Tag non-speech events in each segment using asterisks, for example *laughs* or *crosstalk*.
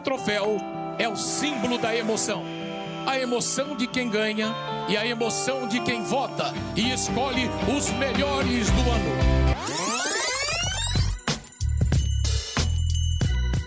Troféu é o símbolo da emoção. A emoção de quem ganha e a emoção de quem vota e escolhe os melhores do ano.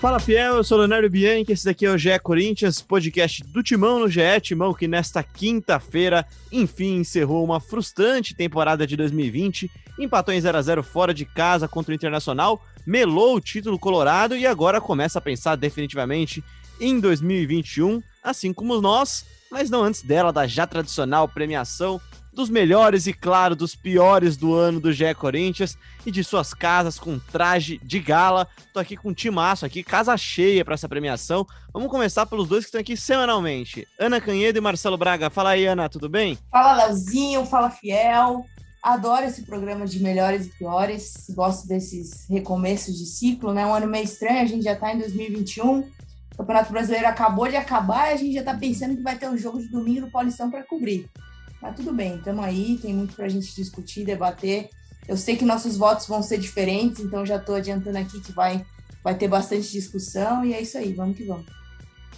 Fala fiel, eu sou Leonardo Bianchi, esse daqui é o GE Corinthians, podcast do Timão no GE, Timão que nesta quinta-feira, enfim, encerrou uma frustrante temporada de 2020, empatou em 0 a 0 fora de casa contra o Internacional, melou o título colorado e agora começa a pensar definitivamente em 2021, assim como nós, mas não antes dela, da já tradicional premiação dos melhores e, claro, dos piores do ano do GE Corinthians e de suas casas com traje de gala. Tô aqui com um timaço aqui, casa cheia para essa premiação. Vamos começar pelos dois que estão aqui semanalmente. Ana Canhedo e Marcelo Braga. Fala aí, Ana, tudo bem? Fala, Leozinho, fala, Fiel. Adoro esse programa de melhores e piores. Gosto desses recomeços de ciclo, né? Um ano meio estranho, a gente já tá em 2021. O Campeonato Brasileiro acabou de acabar e a gente já tá pensando que vai ter um jogo de domingo do Paulistão para cobrir. Mas tudo bem, estamos aí, tem muito para a gente discutir, debater. Eu sei que nossos votos vão ser diferentes, então já estou adiantando aqui que vai, vai ter bastante discussão e é isso aí, vamos que vamos.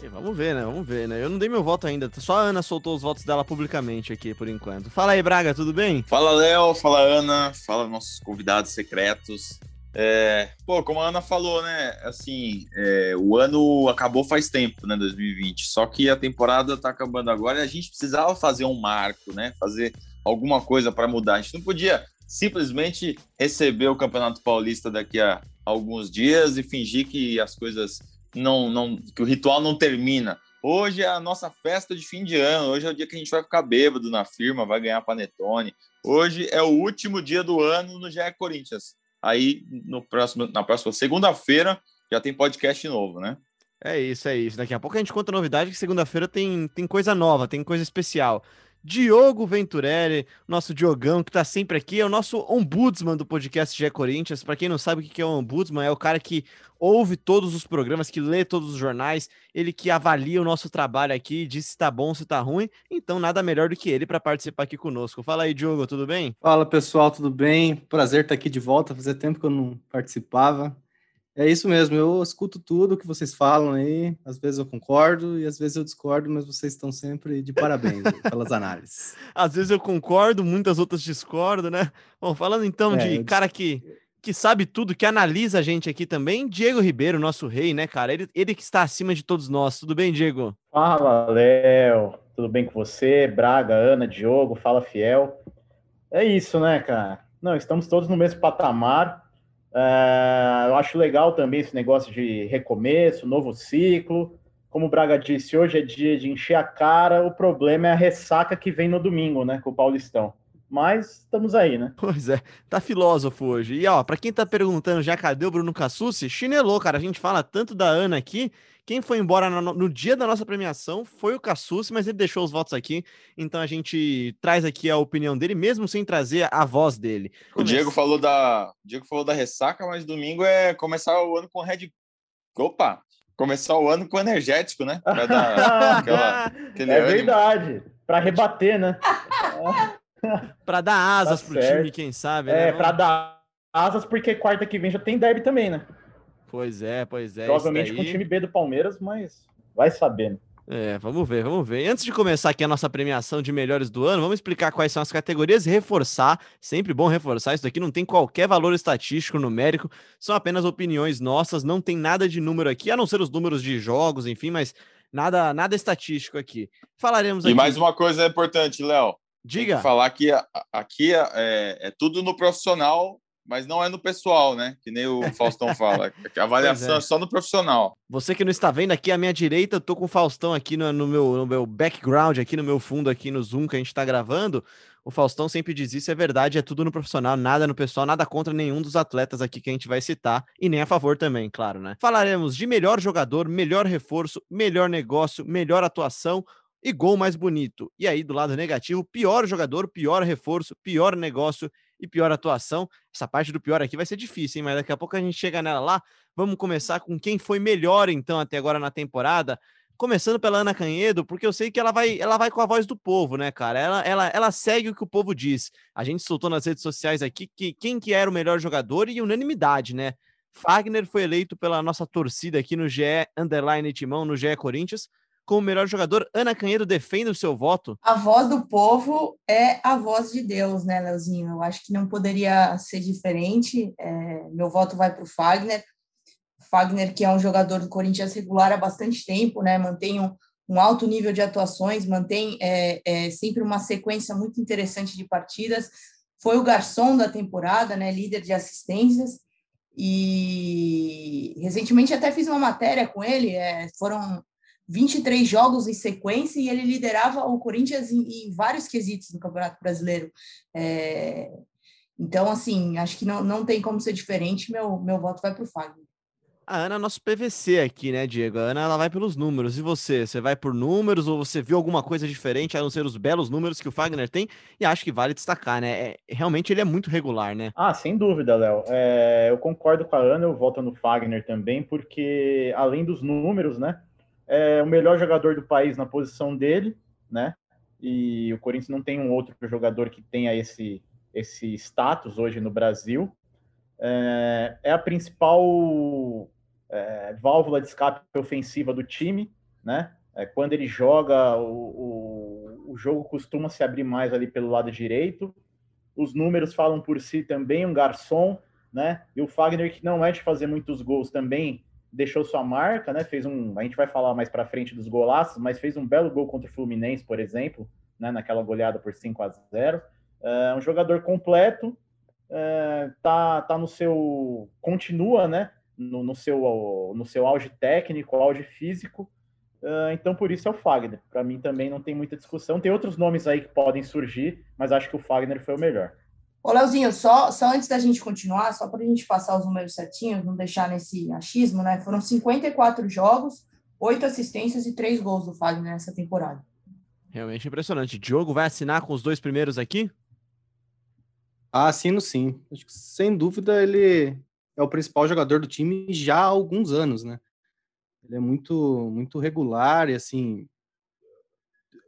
E vamos ver, né? Vamos ver, né? Eu não dei meu voto ainda, só a Ana soltou os votos dela publicamente aqui por enquanto. Fala aí, Braga, tudo bem? Fala, Léo, fala, Ana, fala nossos convidados secretos. É, pô, como a Ana falou, né? Assim, é, o ano acabou faz tempo, né? 2020. Só que a temporada tá acabando agora e a gente precisava fazer um marco, né? Fazer alguma coisa para mudar. A gente não podia simplesmente receber o Campeonato Paulista daqui a alguns dias e fingir que as coisas não, não, que o ritual não termina. Hoje é a nossa festa de fim de ano. Hoje é o dia que a gente vai ficar bêbado na firma, vai ganhar panetone. Hoje é o último dia do ano no GE Corinthians. Aí no próximo, na próxima segunda-feira já tem podcast novo, né? É isso, é isso. Daqui a pouco a gente conta novidade que segunda-feira tem, tem coisa nova, tem coisa especial. Diogo Venturelli, nosso Diogão, que tá sempre aqui, é o nosso ombudsman do podcast GE Corinthians. Para quem não sabe o que é o ombudsman, é o cara que ouve todos os programas, que lê todos os jornais, ele que avalia o nosso trabalho aqui, diz se tá bom, se tá ruim. Então, nada melhor do que ele para participar aqui conosco. Fala aí, Diogo, tudo bem? Fala pessoal, tudo bem? Prazer estar aqui de volta. Fazia tempo que eu não participava. É isso mesmo, eu escuto tudo que vocês falam aí. Às vezes eu concordo e às vezes eu discordo, mas vocês estão sempre de parabéns pelas análises. *laughs* Às vezes eu concordo, muitas outras discordo, né? Bom, falando então É, de eu cara que, que sabe tudo, que analisa a gente aqui também, Diego Ribeiro, nosso rei, né, cara? Ele, ele que está acima de todos nós. Tudo bem, Diego? Fala, Léo. Tudo bem com você? Braga, Ana, Diogo, fala fiel. É isso, né, cara? Não, estamos todos no mesmo patamar. É, eu acho legal também esse negócio de recomeço, novo ciclo. Como o Braga disse, hoje é dia de encher a cara. O problema é a ressaca que vem no domingo, né, com o Paulistão. Mas estamos aí, né? *laughs* Pois é, tá filósofo hoje. E ó, pra quem tá perguntando já cadê o Bruno Cassucci, chinelou, cara. A gente fala tanto da Ana aqui. Quem foi embora no, no dia da nossa premiação foi o Cassucci, mas ele deixou os votos aqui. Então a gente traz aqui a opinião dele, mesmo sem trazer a voz dele. O Diego falou da, o Diego falou da ressaca, mas domingo é começar o ano com Red. Opa! Começar o ano com energético, né? Vai dar *laughs* aquela, aquele É ânimo. verdade. Para rebater, né? *laughs* Pra dar asas Tá pro certo. time, quem sabe, né? É, Vamos- para dar asas, porque quarta que vem já tem derby também, né? Pois é, pois é. Provavelmente isso com o daí. time B do Palmeiras, mas vai sabendo. É, vamos ver, vamos ver. E Antes de começar aqui a nossa premiação de melhores do ano, vamos explicar quais são as categorias e reforçar. Sempre bom reforçar. Isso daqui não tem qualquer valor estatístico, numérico, são apenas opiniões nossas, não tem nada de número aqui, a não ser os números de jogos, enfim, mas nada, nada estatístico aqui. Falaremos E aqui. mais uma coisa importante, Léo. Diga. falar que aqui é, é tudo no profissional mas não é no pessoal, né? Que nem o Faustão *laughs* fala. A avaliação é. é. só no profissional. Você que não está vendo aqui à minha direita, eu tô com o Faustão aqui no, no, meu, no meu background, aqui no meu fundo, aqui no Zoom que a gente está gravando. O Faustão sempre diz isso, é verdade, é tudo no profissional, nada no pessoal, nada contra nenhum dos atletas aqui que a gente vai citar, e nem a favor também, claro, né? Falaremos de melhor jogador, melhor reforço, melhor negócio, melhor atuação, e gol mais bonito. E aí, do lado negativo, pior jogador, pior reforço, pior negócio e pior atuação. Essa parte do pior aqui vai ser difícil, hein? Mas daqui a pouco a gente chega nela lá. Vamos começar com quem foi melhor, então, até agora na temporada. Começando pela Ana Canhedo, porque eu sei que ela vai, ela vai com a voz do povo, né, cara? Ela, ela, ela segue o que o povo diz. A gente soltou nas redes sociais aqui que quem que era o melhor jogador e unanimidade, né? Fagner foi eleito pela nossa torcida aqui no GE Underline Timão, no GE Corinthians, como melhor jogador. Ana Canhedo defende o seu voto? A voz do povo é a voz de Deus, né, Leozinho? Eu acho que não poderia ser diferente. É, meu voto vai para o Fagner. Fagner, que é um jogador do Corinthians regular há bastante tempo, né? Mantém um, um alto nível de atuações, mantém é, é, sempre uma sequência muito interessante de partidas. Foi o garçom da temporada, né? Líder de assistências. E recentemente até fiz uma matéria com ele. É, foram 23 jogos em sequência e ele liderava o Corinthians em, em vários quesitos no Campeonato Brasileiro. É, então, assim, acho que não, não tem como ser diferente. Meu, meu voto vai para o Fagner. A Ana é nosso PVC aqui, né, Diego? A Ana ela vai pelos números. E você? Você vai por números ou você viu alguma coisa diferente a não ser os belos números que o Fagner tem? E acho que vale destacar, né? É, realmente ele é muito regular, né? Ah, sem dúvida, Léo. É, eu concordo com a Ana, eu voto no Fagner também, porque além dos números, né? É o melhor jogador do país na posição dele, né? E o Corinthians não tem um outro jogador que tenha esse, esse status hoje no Brasil. É, é a principal é, válvula de escape ofensiva do time, né? É, quando ele joga, o, o, o jogo costuma se abrir mais ali pelo lado direito. Os números falam por si também, um garçom, né? E o Fagner, que não é de fazer muitos gols também, deixou sua marca, né? Fez um, a gente vai falar mais para frente dos golaços, mas fez um belo gol contra o Fluminense, por exemplo, né? Naquela goleada por 5 a 0. É um jogador completo, é, tá, tá no seu, continua, né? No, no, seu, no seu auge técnico, auge físico. Uh, então, por isso é o Fagner. Para mim também não tem muita discussão. Tem outros nomes aí que podem surgir, mas acho que o Fagner foi o melhor. Ô, Leozinho, só, só antes da gente continuar, só para a gente passar os números certinhos, não deixar nesse achismo, né? Foram 54 jogos, 8 assistências e 3 gols do Fagner nessa temporada. Realmente impressionante. Diogo vai assinar com os dois primeiros aqui? Ah, assino sim. Acho que, sem dúvida, ele é o principal jogador do time já há alguns anos, né? Ele é muito, muito regular e, assim,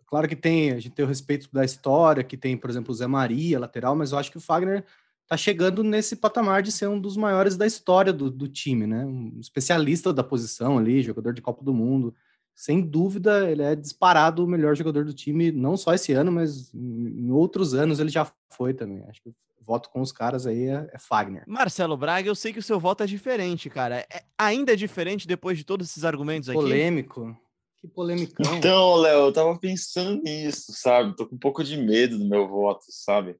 Claro que tem, a gente tem o respeito da história, que tem, por exemplo, o Zé Maria, lateral, mas eu acho que o Fagner tá chegando nesse patamar de ser um dos maiores da história do, do time, né? Um especialista da posição ali, jogador de Copa do Mundo. Sem dúvida, ele é disparado o melhor jogador do time, não só esse ano, mas em outros anos ele já foi também. Acho que voto com os caras aí é, é, Fagner. Marcelo Braga, eu sei que o seu voto é diferente, cara. É, ainda é diferente depois de todos esses argumentos aqui? Polêmico. Que. Então, Léo, eu tava pensando nisso, sabe? Tô com um pouco de medo do meu voto, sabe?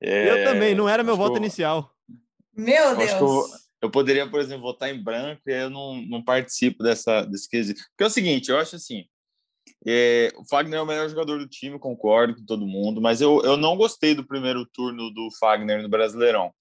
É... Eu também, não era meu voto eu... inicial. Meu Deus! Eu, eu, poderia, por exemplo, votar em branco e eu não, não participo dessa, desse quesito. Porque é o seguinte, eu acho assim, é, o Fagner é o melhor jogador do time, concordo com todo mundo, mas eu, eu não gostei do primeiro turno do Fagner no Brasileirão.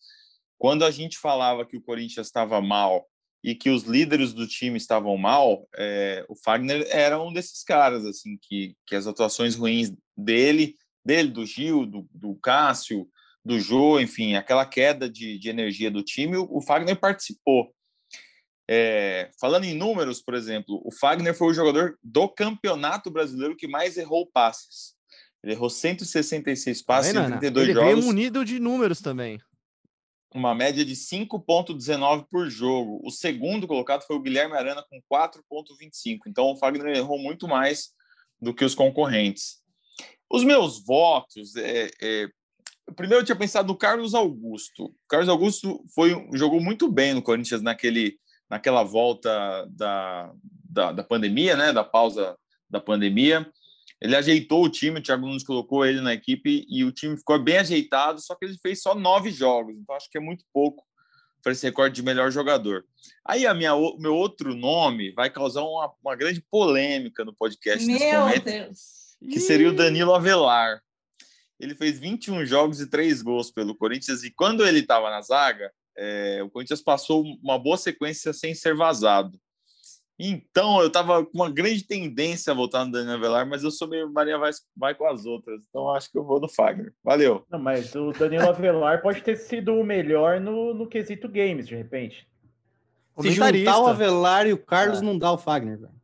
Quando a gente falava que o Corinthians estava mal e que os líderes do time estavam mal, é, o Fagner era um desses caras, assim, que, que as atuações ruins dele, dele, do Gil, do, do Cássio, do Jô, enfim, aquela queda de, de energia do time, o, o Fagner participou. É, falando em números, por exemplo, o Fagner foi o jogador do Campeonato Brasileiro que mais errou passes. Ele errou 166 passes tá em 32 ele jogos. Ele veio munido de números também uma média de 5,19 por jogo. O segundo colocado foi o Guilherme Arana com 4,25. Então o Fagner errou muito mais do que os concorrentes. Os meus votos, é, é... primeiro eu tinha pensado no Carlos Augusto. O Carlos Augusto foi jogou muito bem no Corinthians naquele, naquela volta da, da, da pandemia, né? Da pausa da pandemia. Ele ajeitou o time, o Thiago Nunes colocou ele na equipe e o time ficou bem ajeitado, só que ele fez só nove jogos, então acho que é muito pouco para esse recorde de melhor jogador. Aí a minha, o meu outro nome vai causar uma, uma grande polêmica no podcast Meu nesse momento, Deus. que seria o Danilo Avelar. Ele fez 21 jogos e 3 gols pelo Corinthians, e quando ele estava na zaga, é, o Corinthians passou uma boa sequência sem ser vazado. Então, eu estava com uma grande tendência a voltar no Danilo Avelar, mas eu sou meio Maria vai, vai com as outras. Então, acho que eu vou no Fagner. Valeu. Não, mas o Danilo Avelar pode ter sido o melhor no, no quesito games, de repente. Se juntar o Avelar e o Carlos, não dá o Fagner, velho.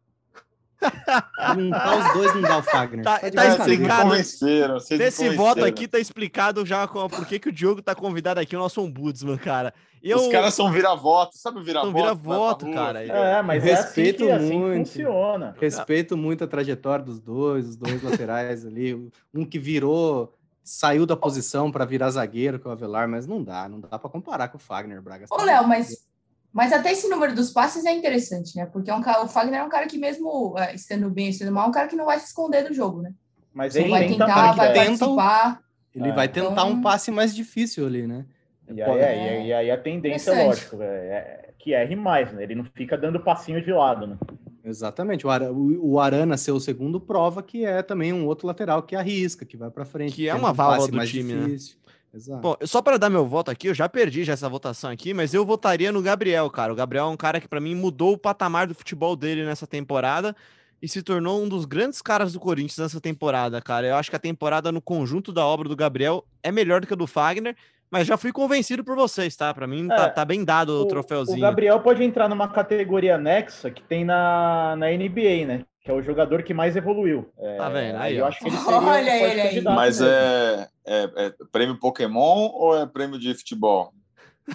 Juntar os dois não dá o Fagner. Tá, tá brincadeira. Vocês me explicado. convenceram. vocês me Nesse voto aqui tá explicado já com- por que que o Diogo tá convidado aqui, o nosso ombudsman, cara. Eu, Os caras são vira-voto. Sabe o vira-voto? São vira-voto, rua, cara. É, mas Respeito é assim que, assim que muito. funciona. Respeito muito a trajetória dos dois, os dois laterais ali. Um que virou, saiu da posição para virar zagueiro, que é o Avelar, mas não dá, não dá para comparar com o Fagner Braga. Ô, Léo, mas, mas até esse número dos passes é interessante, né? Porque é um cara, o Fagner é um cara que, mesmo é, estando bem, estando mal, é um cara que não vai se esconder do jogo, né? Mas Ele ele vai tentar, vai né? participar. Ele É. vai tentar Então- um passe mais difícil ali, né? E aí, é, e aí- e aí a tendência, lógico, é, é que erre mais, né? Ele não fica dando passinho de lado, né? Exatamente. O, Ara- o- Arana ser o segundo prova que é também um outro lateral que arrisca, que vai para frente. Que é uma um válvula do mais time, né? Exato. Bom, só para dar meu voto aqui, eu já perdi já essa votação aqui, mas eu votaria no Gabriel, cara. O Gabriel é um cara que para mim mudou o patamar do futebol dele nessa temporada e se tornou um dos grandes caras do Corinthians nessa temporada, cara. Eu acho que a temporada no conjunto da obra do Gabriel é melhor do que a do Fagner, mas já fui convencido por vocês, tá? Para mim tá, É, tá bem dado o, troféuzinho. O Gabriel pode entrar numa categoria anexa que tem na, na NBA, né? Que é o jogador que mais evoluiu. É, Tá vendo? Aí, eu ó. acho que ele seria Olha um ele aí. Mas mesmo. é, é, é prêmio Pokémon ou é prêmio de futebol? *laughs*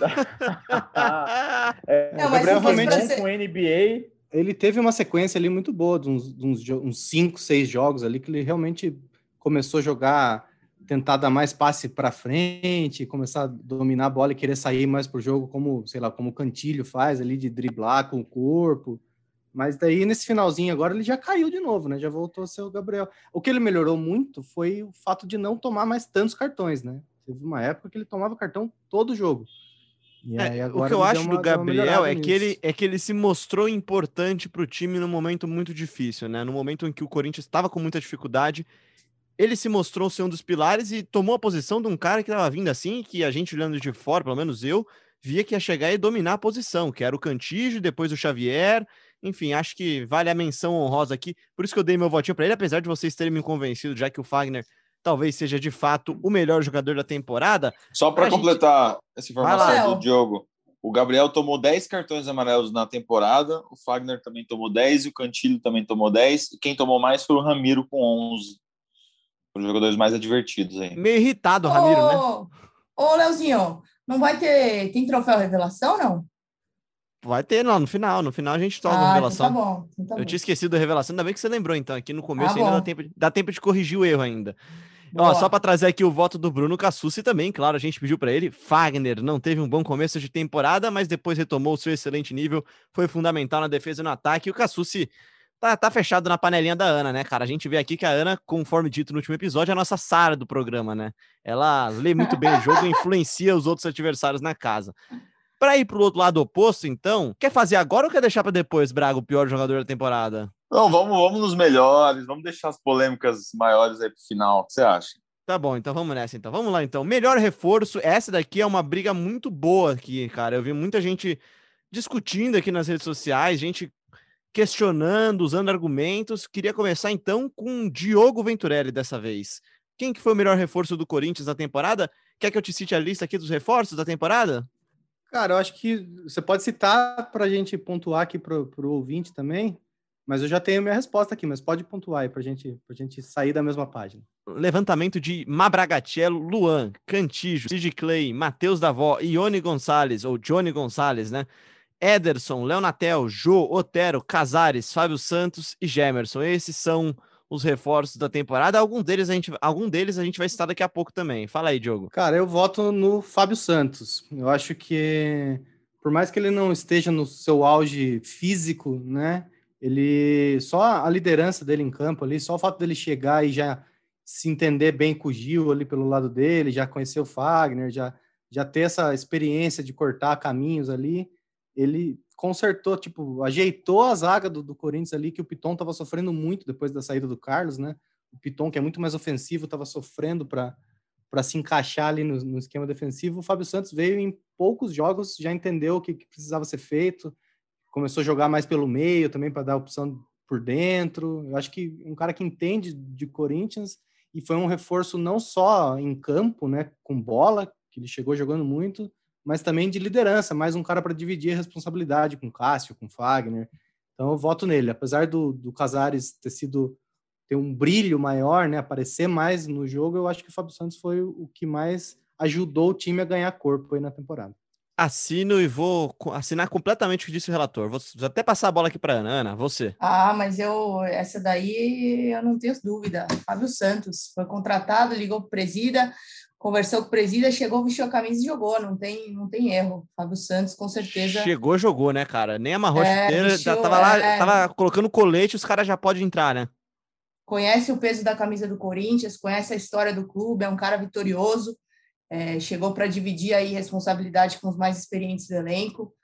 É, Não, o mas realmente pra com NBA. Ele teve uma sequência ali muito boa, de uns, de uns, uns cinco, seis jogos ali, que ele realmente começou a jogar, tentar dar mais passe para frente, começar a dominar a bola e querer sair mais pro jogo, como, sei lá, como o Cantilho faz ali, de driblar com o corpo. Mas daí, nesse finalzinho agora, ele já caiu de novo, né? Já voltou a ser o Gabriel. O que ele melhorou muito foi o fato de não tomar mais tantos cartões, né? Teve uma época que ele tomava cartão todo jogo. É, o que eu acho uma- do Gabriel é que, ele, é que ele se mostrou importante para o time num momento muito difícil, né? No momento em que o Corinthians estava com muita dificuldade, ele se mostrou ser um dos pilares e tomou a posição de um cara que estava vindo assim, que a gente olhando de fora, pelo menos eu, via que ia chegar e dominar a posição, que era o Cantígio, depois o Xavier. Enfim, acho que vale a menção honrosa aqui. Por isso que eu dei meu votinho para ele, apesar de vocês terem me convencido, já que o Fagner talvez seja de fato o melhor jogador da temporada. Só para A gente- completar essa lá. informação do Diogo, o Gabriel tomou 10 cartões amarelos na temporada, o Fagner também tomou 10 e o Cantilho também tomou 10. E quem tomou mais foi o Ramiro com 11. Os jogadores mais advertidos aí. Meio irritado, Ramiro, né? Ô, ô, Leozinho, não vai ter. Tem troféu revelação, não? Vai ter, não, no final. No final a gente toca a ah, revelação. então tá bom. então tá Eu bom. tinha esquecido da revelação, ainda bem que você lembrou, então. Aqui no começo Tá ainda dá tempo, de, dá tempo de corrigir o erro ainda. Ó, só para trazer aqui o voto do Bruno Cassucci também, claro, a gente pediu para ele. Fagner não teve um bom começo de temporada, mas depois retomou o seu excelente nível, foi fundamental na defesa e no ataque. E o Cassucci tá, tá fechado na panelinha da Ana, né, cara? A gente vê aqui que a Ana, conforme dito no último episódio, é a nossa Sara do programa, né? Ela lê muito bem o jogo e *laughs* influencia os outros adversários na casa. Para ir pro outro lado oposto, então, quer fazer agora ou quer deixar para depois, Braga, o pior jogador da temporada? Não, vamos, vamos nos melhores, vamos deixar as polêmicas maiores aí pro final. O que você acha? Tá bom, então vamos nessa. Então vamos lá, então. Melhor reforço. Essa daqui é uma briga muito boa aqui, cara. Eu vi muita gente discutindo aqui nas redes sociais, gente questionando, usando argumentos. Queria começar então com Diogo Venturelli dessa vez. Quem que foi o melhor reforço do Corinthians na temporada? Quer que eu te cite a lista aqui dos reforços da temporada? Cara, eu acho que você pode citar para a gente pontuar aqui para o ouvinte também, mas eu já tenho minha resposta aqui, mas pode pontuar aí para gente, a gente sair da mesma página. Levantamento de Mabragatello, Luan, Cantijo, Cid Clay, Matheus Davó, Ione Gonçalves, ou Johnny Gonçalves, né? Ederson, Leonatel, Jô, Otero, Casares, Fábio Santos e Gemerson. Esses são os reforços da temporada. Algum deles a gente, algum deles a gente vai citar daqui a pouco também. Fala aí, Diogo. Cara, eu voto no Fábio Santos. Eu acho que, por mais que ele não esteja no seu auge físico, né? ele só a liderança dele em campo ali, só o fato dele chegar e já se entender bem com o Gil ali pelo lado dele, já conhecer o Fagner, já já ter essa experiência de cortar caminhos ali, ele consertou, tipo, ajeitou a zaga do, do Corinthians ali, que o Piton estava sofrendo muito depois da saída do Carlos, né? O Piton, que é muito mais ofensivo, estava sofrendo para para se encaixar ali no, no, esquema defensivo. O Fábio Santos veio em poucos jogos, já entendeu o que, que precisava ser feito, começou a jogar mais pelo meio também para dar opção por dentro. Eu acho que um cara que entende de Corinthians e foi um reforço não só em campo, né, com bola, que ele chegou jogando muito, mas também de liderança, mais um cara para dividir a responsabilidade com Cássio, com Fagner. Então eu voto nele, apesar do, do Casares ter sido ter um brilho maior, né, aparecer mais no jogo, eu acho que o Fábio Santos foi o que mais ajudou o time a ganhar corpo aí na temporada. Assino e vou assinar completamente o que disse o relator. Vou até passar a bola aqui para Ana. Ana, você. Ah, mas eu essa daí eu não tenho dúvida. Fábio Santos foi contratado, ligou para o presida, conversou com o presida, chegou, vestiu a camisa e jogou. Não tem, não tem erro. Fábio Santos, com certeza. Chegou, jogou, né, cara? Nem amarrou é, a chuteira, já tava lá, é... tava colocando colete, os caras já podem entrar, né? conhece o peso da camisa do Corinthians, conhece a história do clube, é um cara vitorioso, é, chegou para dividir aí responsabilidade com os mais experientes do elenco,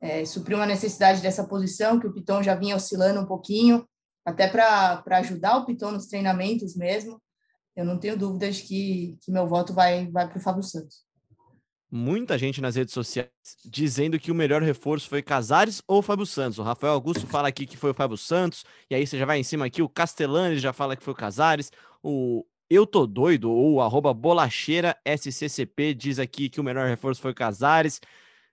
é, supriu uma necessidade dessa posição que o Piton já vinha oscilando um pouquinho, até para ajudar o Piton nos treinamentos mesmo. Eu não tenho dúvidas que, que meu voto vai, vai para o Fábio Santos muita gente nas redes sociais dizendo que o melhor reforço foi Casares ou Fábio Santos. O Rafael Augusto fala aqui que foi o Fábio Santos, e aí você já vai em cima aqui, o Castellani já fala que foi o Casares, o Eu Tô Doido, ou arroba bolacheira SCCP diz aqui que o melhor reforço foi Casares.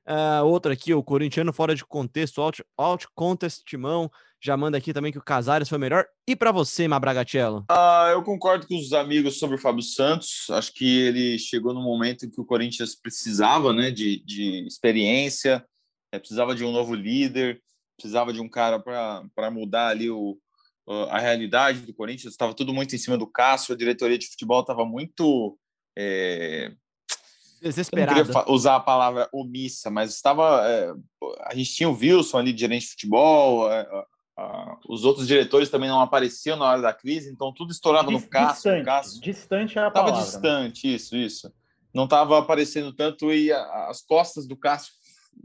Uh, outro aqui, o corintiano fora de contexto, out, out contest Timão, já manda aqui também que o Casares foi melhor. E para você, Mabragatello? Ah, eu concordo com os amigos sobre o Fábio Santos. Acho que ele chegou no momento em que o Corinthians precisava né, de, de experiência, é, precisava de um novo líder, precisava de um cara para mudar ali o, a realidade do Corinthians. Estava tudo muito em cima do Cássio, a diretoria de futebol estava muito. É, Desesperada. Eu não queria usar a palavra omissa, mas estava. É, a gente tinha o Wilson ali, gerente de futebol, Uh, os outros diretores também não apareciam na hora da crise, então tudo estourava no Cássio. Distante, Cássio. distante é a Tava palavra. Né? distante, né? isso, isso. Não estava aparecendo tanto e a, as costas do Cássio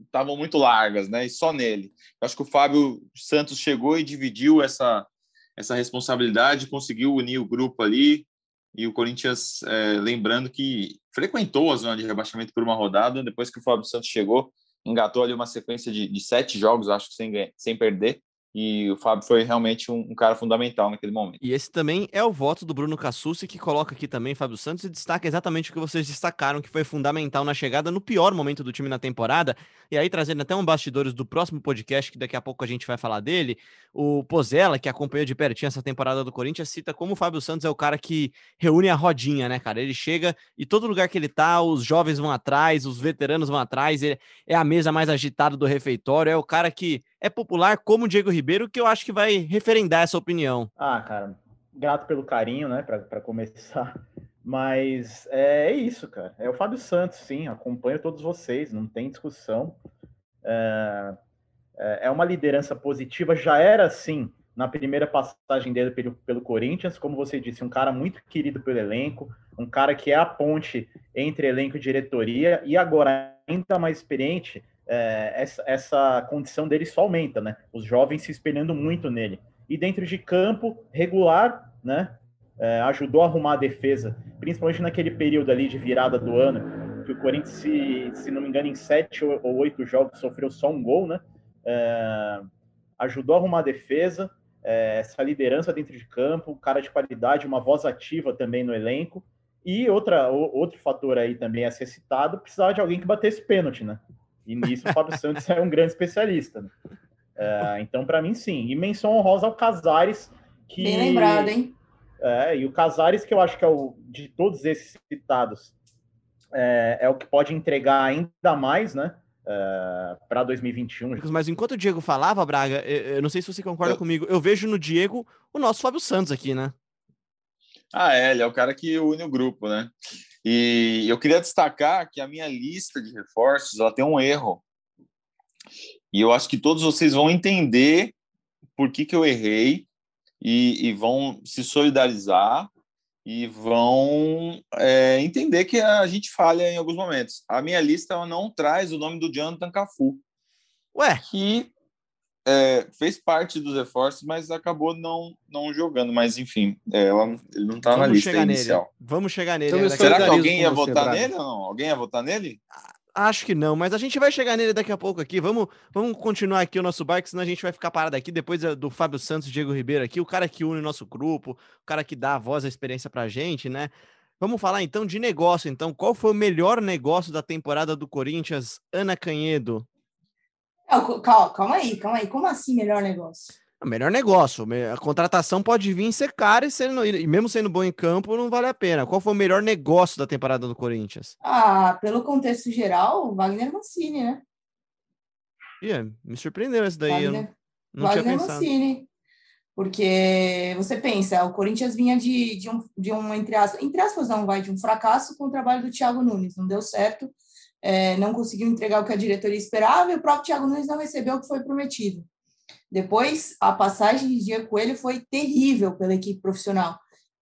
estavam muito largas, né? E só nele. Eu acho que o Fábio Santos chegou e dividiu essa, essa responsabilidade, conseguiu unir o grupo ali. E o Corinthians, é, lembrando que frequentou a zona de rebaixamento por uma rodada, depois que o Fábio Santos chegou, engatou ali uma sequência de, de sete jogos, acho que sem, sem perder e o Fábio foi realmente um, um, cara fundamental naquele momento. E esse também é o voto do Bruno Cassucci, que coloca aqui também Fábio Santos e destaca exatamente o que vocês destacaram, que foi fundamental na chegada no pior momento do time na temporada. E aí, trazendo até um bastidores do próximo podcast, que daqui a pouco a gente vai falar dele, o Pozella, que acompanhou de pertinho essa temporada do Corinthians, cita como o Fábio Santos é o cara que reúne a rodinha, né, cara? Ele chega e todo lugar que ele tá, os jovens vão atrás, os veteranos vão atrás, é a mesa mais agitada do refeitório, é o cara que é popular como o Diego Ribeiro, que eu acho que vai referendar essa opinião. Ah, cara, grato pelo carinho, né, para começar. *laughs* Mas é, é, isso, cara. É o Fábio Santos, sim. Acompanho todos vocês, não tem discussão. É, é, é uma liderança positiva, já era assim na primeira passagem dele pelo, pelo Corinthians, como você disse, um cara muito querido pelo elenco, um cara que é a ponte entre elenco e diretoria, e agora ainda mais experiente, é, essa, essa condição dele só aumenta, né? Os jovens se espelhando muito nele. E dentro de campo, regular, né? É, ajudou a arrumar a defesa, principalmente naquele período ali de virada do ano, que o Corinthians, se, se não me engano, em sete ou oito jogos sofreu só um gol, né? É, ajudou a arrumar a defesa, é, essa liderança dentro de campo, cara de qualidade, uma voz ativa também no elenco. E outra, outro fator aí também a ser citado, precisava de alguém que batesse pênalti, né? E nisso o Fábio Santos é um grande especialista. Né? É, então, para mim, sim. E menção honrosa ao Casares, que. Bem lembrado, hein? É, e o Casares, que eu acho que é o de todos esses citados, é, é o que pode entregar ainda mais, né? Uh, para 2021. Mas enquanto o Diego falava, Braga, eu não sei se você concorda eu... comigo, eu vejo no Diego o nosso Fábio Santos aqui, né? Ah, é, ele é o cara que une o grupo, né? E eu queria destacar que a minha lista de reforços ela tem um erro. E eu acho que todos vocês vão entender por que, que eu errei e, e vão se solidarizar e vão é, entender que a gente falha em alguns momentos. A minha lista não traz o nome do Jonathan Cafu. Ué? Que é, fez parte dos reforços, mas acabou não, não jogando. Mas, enfim, é, ela, ele não está na lista inicial. Nele. Vamos chegar nele. Então, né? Será que alguém ia votar nele ou não? Alguém ia votar nele? Acho que não, mas a gente vai chegar nele daqui a pouco aqui. Vamos, vamos continuar aqui o nosso barco, senão a gente vai ficar parado aqui. Depois do Fábio Santos e Diego Ribeiro aqui, o cara que une o nosso grupo, o cara que dá a voz, a experiência pra gente, né? Vamos falar então de negócio. Então, qual foi o melhor negócio da temporada do Corinthians, Ana Canhedo? Calma, calma aí, calma aí. Como assim melhor negócio? O melhor negócio. A contratação pode vir ser cara e, sendo, e mesmo sendo bom em campo, não vale a pena. Qual foi o melhor negócio da temporada do Corinthians? Ah, pelo contexto geral, Wagner Mancini, né? Yeah, me surpreendeu esse daí. Wagner, não, não Wagner Mancini. Porque você pensa, o Corinthians vinha de, de, um, de um, entre aspas, entre aspas, não, vai, de um fracasso com o trabalho do Thiago Nunes. Não deu certo, é, não conseguiu entregar o que a diretoria esperava e o próprio Thiago Nunes não recebeu o que foi prometido. Depois, a passagem de Diego Coelho foi terrível pela equipe profissional.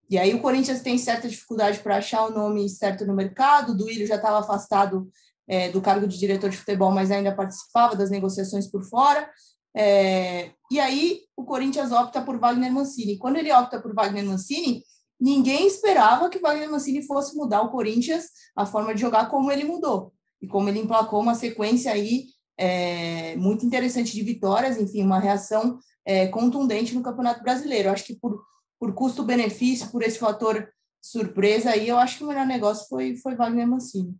E aí o Corinthians tem certa dificuldade para achar o nome certo no mercado. O Duílio já estava afastado é, do cargo de diretor de futebol, mas ainda participava das negociações por fora. É, e aí o Corinthians opta por Wagner Mancini. Quando ele opta por Wagner Mancini, ninguém esperava que Wagner Mancini fosse mudar o Corinthians, a forma de jogar como ele mudou. E como ele emplacou uma sequência aí é, muito interessante de vitórias, enfim, uma reação é, contundente no Campeonato Brasileiro. Eu acho que por, por custo-benefício, por esse fator surpresa aí, eu acho que o melhor negócio foi, foi Wagner Mancini.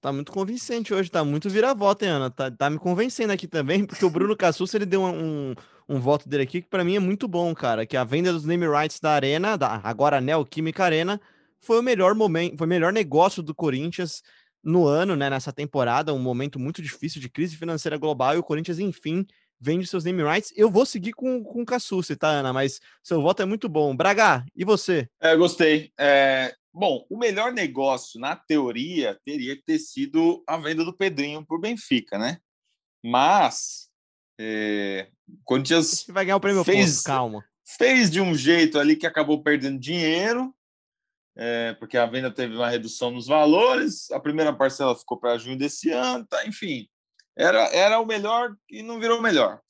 Tá muito convincente hoje, tá muito vira-volta, Ana. Tá, tá me convencendo aqui também, porque o Bruno Cassus, ele deu um, um, um voto dele aqui que para mim é muito bom, cara. Que a venda dos name rights da Arena, da agora Neoquímica Arena, foi o melhor momento, foi o melhor negócio do Corinthians no ano, né, nessa temporada, um momento muito difícil de crise financeira global, e o Corinthians, enfim, vende seus name rights. Eu vou seguir com, com o Cassucci, tá, Ana? Mas seu voto é muito bom. Braga, e você? É, gostei. É, bom, o melhor negócio, na teoria, teria que ter sido a venda do Pedrinho por Benfica, né? Mas é, o Corinthians vai ganhar o prêmio fez, posto, calma. Fez de um jeito ali que acabou perdendo dinheiro, é, porque a venda teve uma redução nos valores, a primeira parcela ficou para junho desse ano, tá, enfim, era, era o melhor e não virou melhor.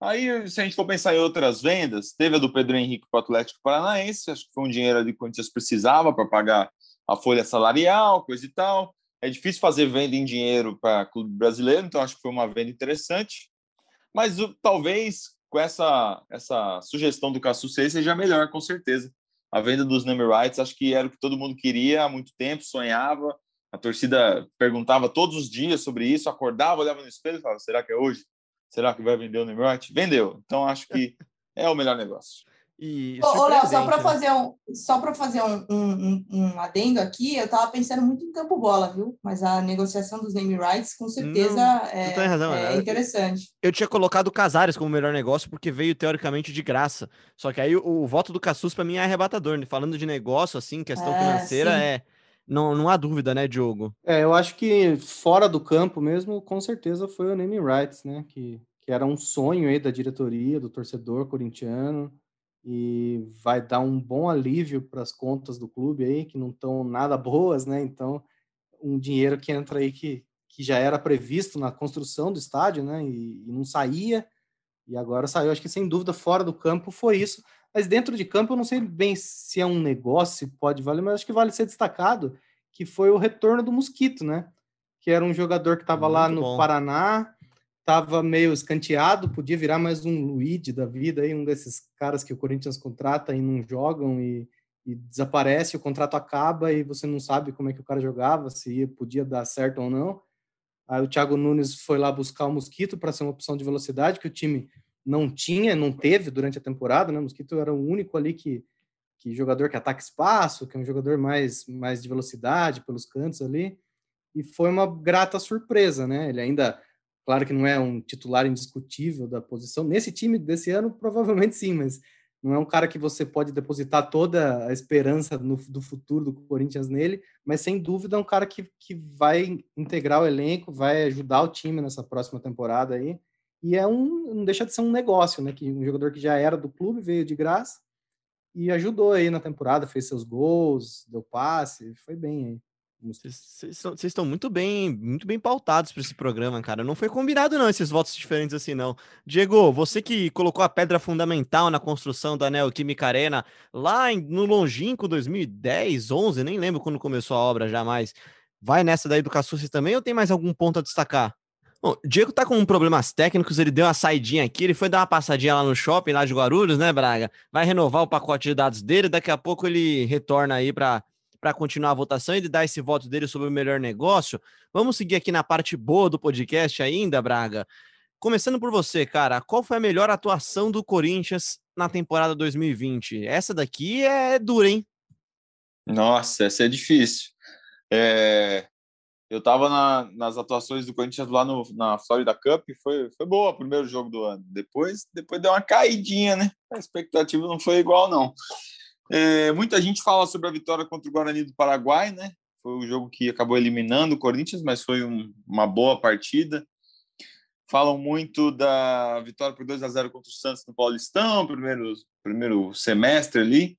Aí, se a gente for pensar em outras vendas, teve a do Pedro Henrique para o Atlético Paranaense, acho que foi um dinheiro ali que o Corinthians precisava para pagar a folha salarial, coisa e tal. É difícil fazer venda em dinheiro para clube brasileiro, então acho que foi uma venda interessante. Mas talvez com essa, essa sugestão do Cassu seja melhor, com certeza a venda dos number rights, acho que era o que todo mundo queria há muito tempo, sonhava. A torcida perguntava todos os dias sobre isso, acordava, olhava no espelho e falava: será que é hoje? Será que vai vender o number right? Vendeu. Então acho que é o melhor negócio. E Ô, Léo, só para né? fazer um, só para fazer um, um, um, adendo aqui, eu estava pensando muito em campo bola, viu? Mas a negociação dos name rights, com certeza, Não, é, razão, é, é interessante. Eu tinha colocado o Casares como melhor negócio porque veio teoricamente de graça. Só que aí o, o voto do Cassus para mim é arrebatador. Né? Falando de negócio, assim, questão é, financeira, sim. é não, não há dúvida, né, Diogo? É, eu acho que fora do campo mesmo, com certeza foi o name rights, né? Que, que era um sonho aí da diretoria, do torcedor corintiano e vai dar um bom alívio para as contas do clube aí, que não estão nada *laughs* boas, né? Então, um dinheiro que entra aí que, que já era previsto na construção do estádio, né? E, e não saía, e agora saiu. Acho que sem dúvida, fora do campo foi isso. Mas dentro de campo, eu não sei bem se é um negócio, pode valer, mas acho que vale ser destacado que foi o retorno do Mosquito, né? Que era um jogador que estava lá no bom. Paraná, estava meio escanteado, podia virar mais um Luigi da vida, aí, um desses caras que o Corinthians contrata e não jogam e, e, desaparece, o contrato acaba e você não sabe como é que o cara jogava, se podia dar certo ou não. Aí o Thiago Nunes foi lá buscar o Mosquito para ser uma opção de velocidade que o time não tinha, não teve durante a temporada, né? O Mosquito era o único ali que, que jogador que ataca espaço, que é um jogador mais, mais de velocidade pelos cantos ali. E foi uma grata surpresa, né? Ele ainda Claro que não é um titular indiscutível da posição. Nesse time desse ano, provavelmente sim, mas não é um cara que você pode depositar toda a esperança no, do futuro do Corinthians nele, mas sem dúvida é um cara que, que vai integrar o elenco, vai ajudar o time nessa próxima temporada aí. E é um, não deixa de ser um negócio, né? Que um jogador que já era do clube veio de graça e ajudou aí na temporada, fez seus gols, deu passe, foi bem aí. Vocês estão muito bem, muito bem pautados para esse programa, cara. Não foi combinado não esses votos diferentes assim não. Diego, você que colocou a pedra fundamental na construção da Neoquímica Arena lá em, no longínquo 2010, 11, nem lembro quando começou a obra jamais. Vai nessa da educação também ou tem mais algum ponto a destacar? Bom, Diego tá com problemas técnicos, ele deu uma saidinha aqui, ele foi dar uma passadinha lá no shopping, lá de Guarulhos, né, Braga? Vai renovar o pacote de dados dele, daqui a pouco ele retorna aí para para continuar a votação e ele dar esse voto dele sobre o melhor negócio. Vamos seguir aqui na parte boa do podcast ainda, Braga. Começando por você, cara, qual foi a melhor atuação do Corinthians na temporada 2020? Essa daqui é dura, hein? Nossa, essa é difícil. É... Eu estava na, nas atuações do Corinthians lá no, na Florida Cup, foi, foi boa o primeiro jogo do ano. Depois, depois deu uma caidinha, né? A expectativa não foi igual, não. É, muita gente fala sobre a vitória contra o Guarani do Paraguai, né? Foi o jogo que acabou eliminando o Corinthians, mas foi um, uma boa partida. Falam muito da vitória por 2 a 0 contra o Santos no Paulistão, primeiro, primeiro semestre ali.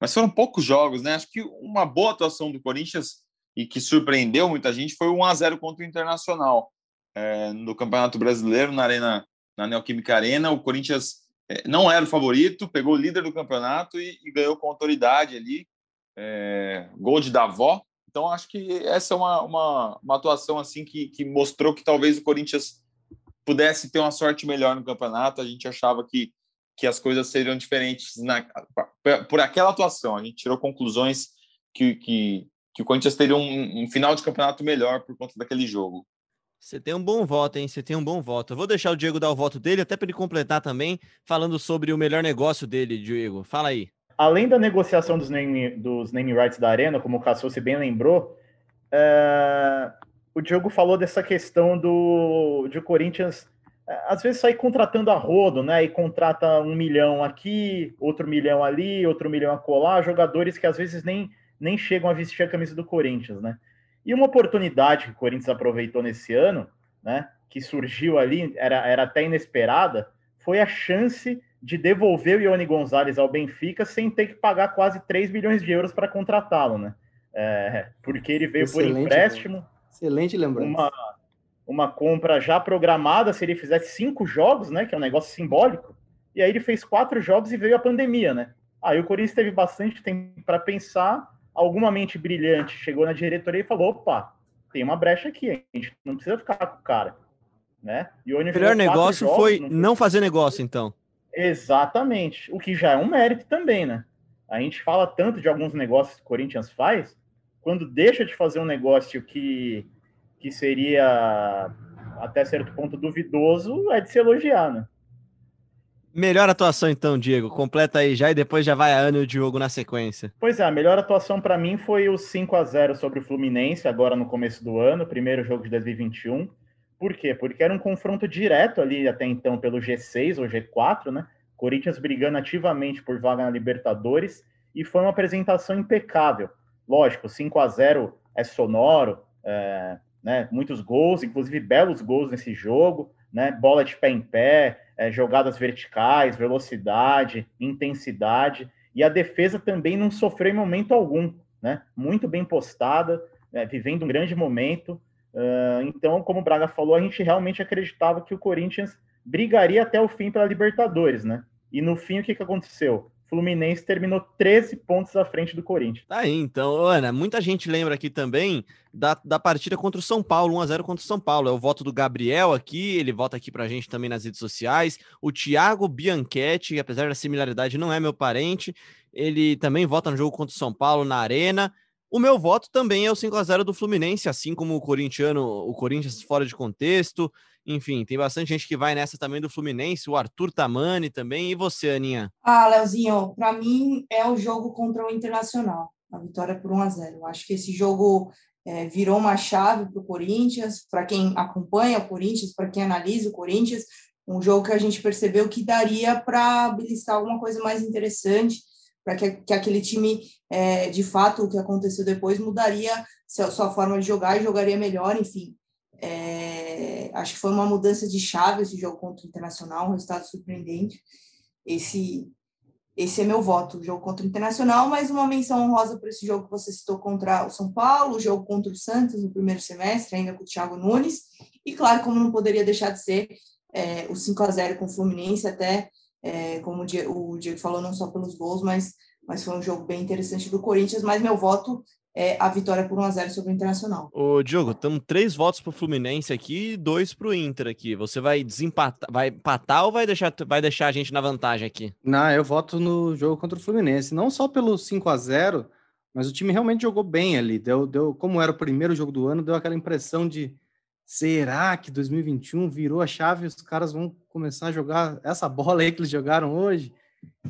Mas foram poucos jogos, né? Acho que uma boa atuação do Corinthians e que surpreendeu muita gente foi o 1 a 0 contra o Internacional é, no Campeonato Brasileiro na Arena, na Neoquímica Arena. O Corinthians não era o favorito, pegou o líder do campeonato e, e ganhou com autoridade ali, é, gol de Davó. Então, acho que essa é uma, uma, uma atuação assim que, que mostrou que talvez o Corinthians pudesse ter uma sorte melhor no campeonato. A gente achava que, que as coisas seriam diferentes na, por aquela atuação. A gente tirou conclusões que, que, que o Corinthians teria um, um final de campeonato melhor por conta daquele jogo. Você tem um bom voto, hein? Você tem um bom voto. Eu vou deixar o Diego dar o voto dele, até para ele completar também, falando sobre o melhor negócio dele, Diego. Fala aí. Além da negociação dos name, dos name rights da Arena, como o Cassou bem lembrou, é... o Diego falou dessa questão do de Corinthians é, às vezes sair contratando a rodo, né? E contrata um milhão aqui, outro milhão ali, outro milhão acolá, jogadores que às vezes nem, nem chegam a vestir a camisa do Corinthians, né? E uma oportunidade que o Corinthians aproveitou nesse ano, né, que surgiu ali, era, era até inesperada, foi a chance de devolver o Ione Gonzalez ao Benfica sem ter que pagar quase 3 milhões de euros para contratá-lo, né? É, porque ele veio Excelente, por empréstimo. Excelente lembrança. Uma, uma compra já programada se ele fizesse cinco jogos, né? Que é um negócio simbólico. E aí ele fez quatro jogos e veio a pandemia, né? Aí o Corinthians teve bastante tempo para pensar alguma mente brilhante chegou na diretoria e falou: opa, tem uma brecha aqui, a gente não precisa ficar com o cara. Né? E o melhor negócio jogos, foi não, não fazer negócio, então. Exatamente. O que já é um mérito também, né? A gente fala tanto de alguns negócios que o Corinthians faz, quando deixa de fazer um negócio que, que seria até certo ponto duvidoso, é de se elogiar, né? Melhor atuação então, Diego. Completa aí já e depois já vai a Ana e o Diogo na sequência. Pois é, a melhor atuação para mim foi o 5 a 0 sobre o Fluminense, agora no começo do ano, primeiro jogo de 2021. Por quê? Porque era um confronto direto ali até então pelo G6 ou G4, né? Corinthians brigando ativamente por vaga na Libertadores e foi uma apresentação impecável. Lógico, 5 a 0 é sonoro, é, né? muitos gols, inclusive belos gols nesse jogo, né? Bola de pé em pé, é, jogadas verticais, velocidade, intensidade, e a defesa também não sofreu em momento algum, né? Muito bem postada, é, vivendo um grande momento. Uh, então, como o Braga falou, a gente realmente acreditava que o Corinthians brigaria até o fim pela Libertadores, né? E no fim, o que, que aconteceu? Fluminense terminou 13 pontos à frente do Corinthians. Tá aí, então, Ana, muita gente lembra aqui também da, da partida contra o São Paulo, 1x0 contra o São Paulo. É o voto do Gabriel aqui, ele vota aqui pra gente também nas redes sociais. O Thiago Bianchetti, apesar da similaridade, não é meu parente, ele também vota no jogo contra o São Paulo na Arena. O meu voto também é o 5 a 0 do Fluminense, assim como o corintiano, o Corinthians fora de contexto. Enfim, tem bastante gente que vai nessa também do Fluminense, o Arthur Tamani também. E você, Aninha? Ah, Leozinho, para mim é o jogo contra o Internacional, a vitória por 1 a 0 Acho que esse jogo é, virou uma chave para o Corinthians, para quem acompanha o Corinthians, para quem analisa o Corinthians, um jogo que a gente percebeu que daria para beliscar alguma coisa mais interessante para que, que, aquele time, é, de fato, o que aconteceu depois, mudaria sua, forma de jogar e jogaria melhor, enfim. É, acho que foi uma mudança de chave esse jogo contra o Internacional, um resultado surpreendente. Esse, esse é meu voto, jogo contra o Internacional, mas uma menção honrosa para esse jogo que você citou contra o São Paulo, o jogo contra o Santos no primeiro semestre, ainda com o Thiago Nunes, e claro, como não poderia deixar de ser, é, o 5 a 0 com o Fluminense, até é, como o Diego, o Diego falou, não só pelos gols, mas, mas foi um jogo bem interessante do Corinthians, mas meu voto é a vitória por 1x0 sobre o Internacional. Ô, Diogo, estamos três votos para o Fluminense aqui e dois para o Inter aqui. Você vai desempatar, vai empatar ou vai deixar, vai deixar a gente na vantagem aqui? Não, eu voto no jogo contra o Fluminense. Não só pelo 5 a 0 mas o time realmente jogou bem ali. Deu, deu, como era o primeiro jogo do ano, deu aquela impressão de será que 2021 virou a chave e os caras vão começar a jogar essa bola aí que eles jogaram hoje?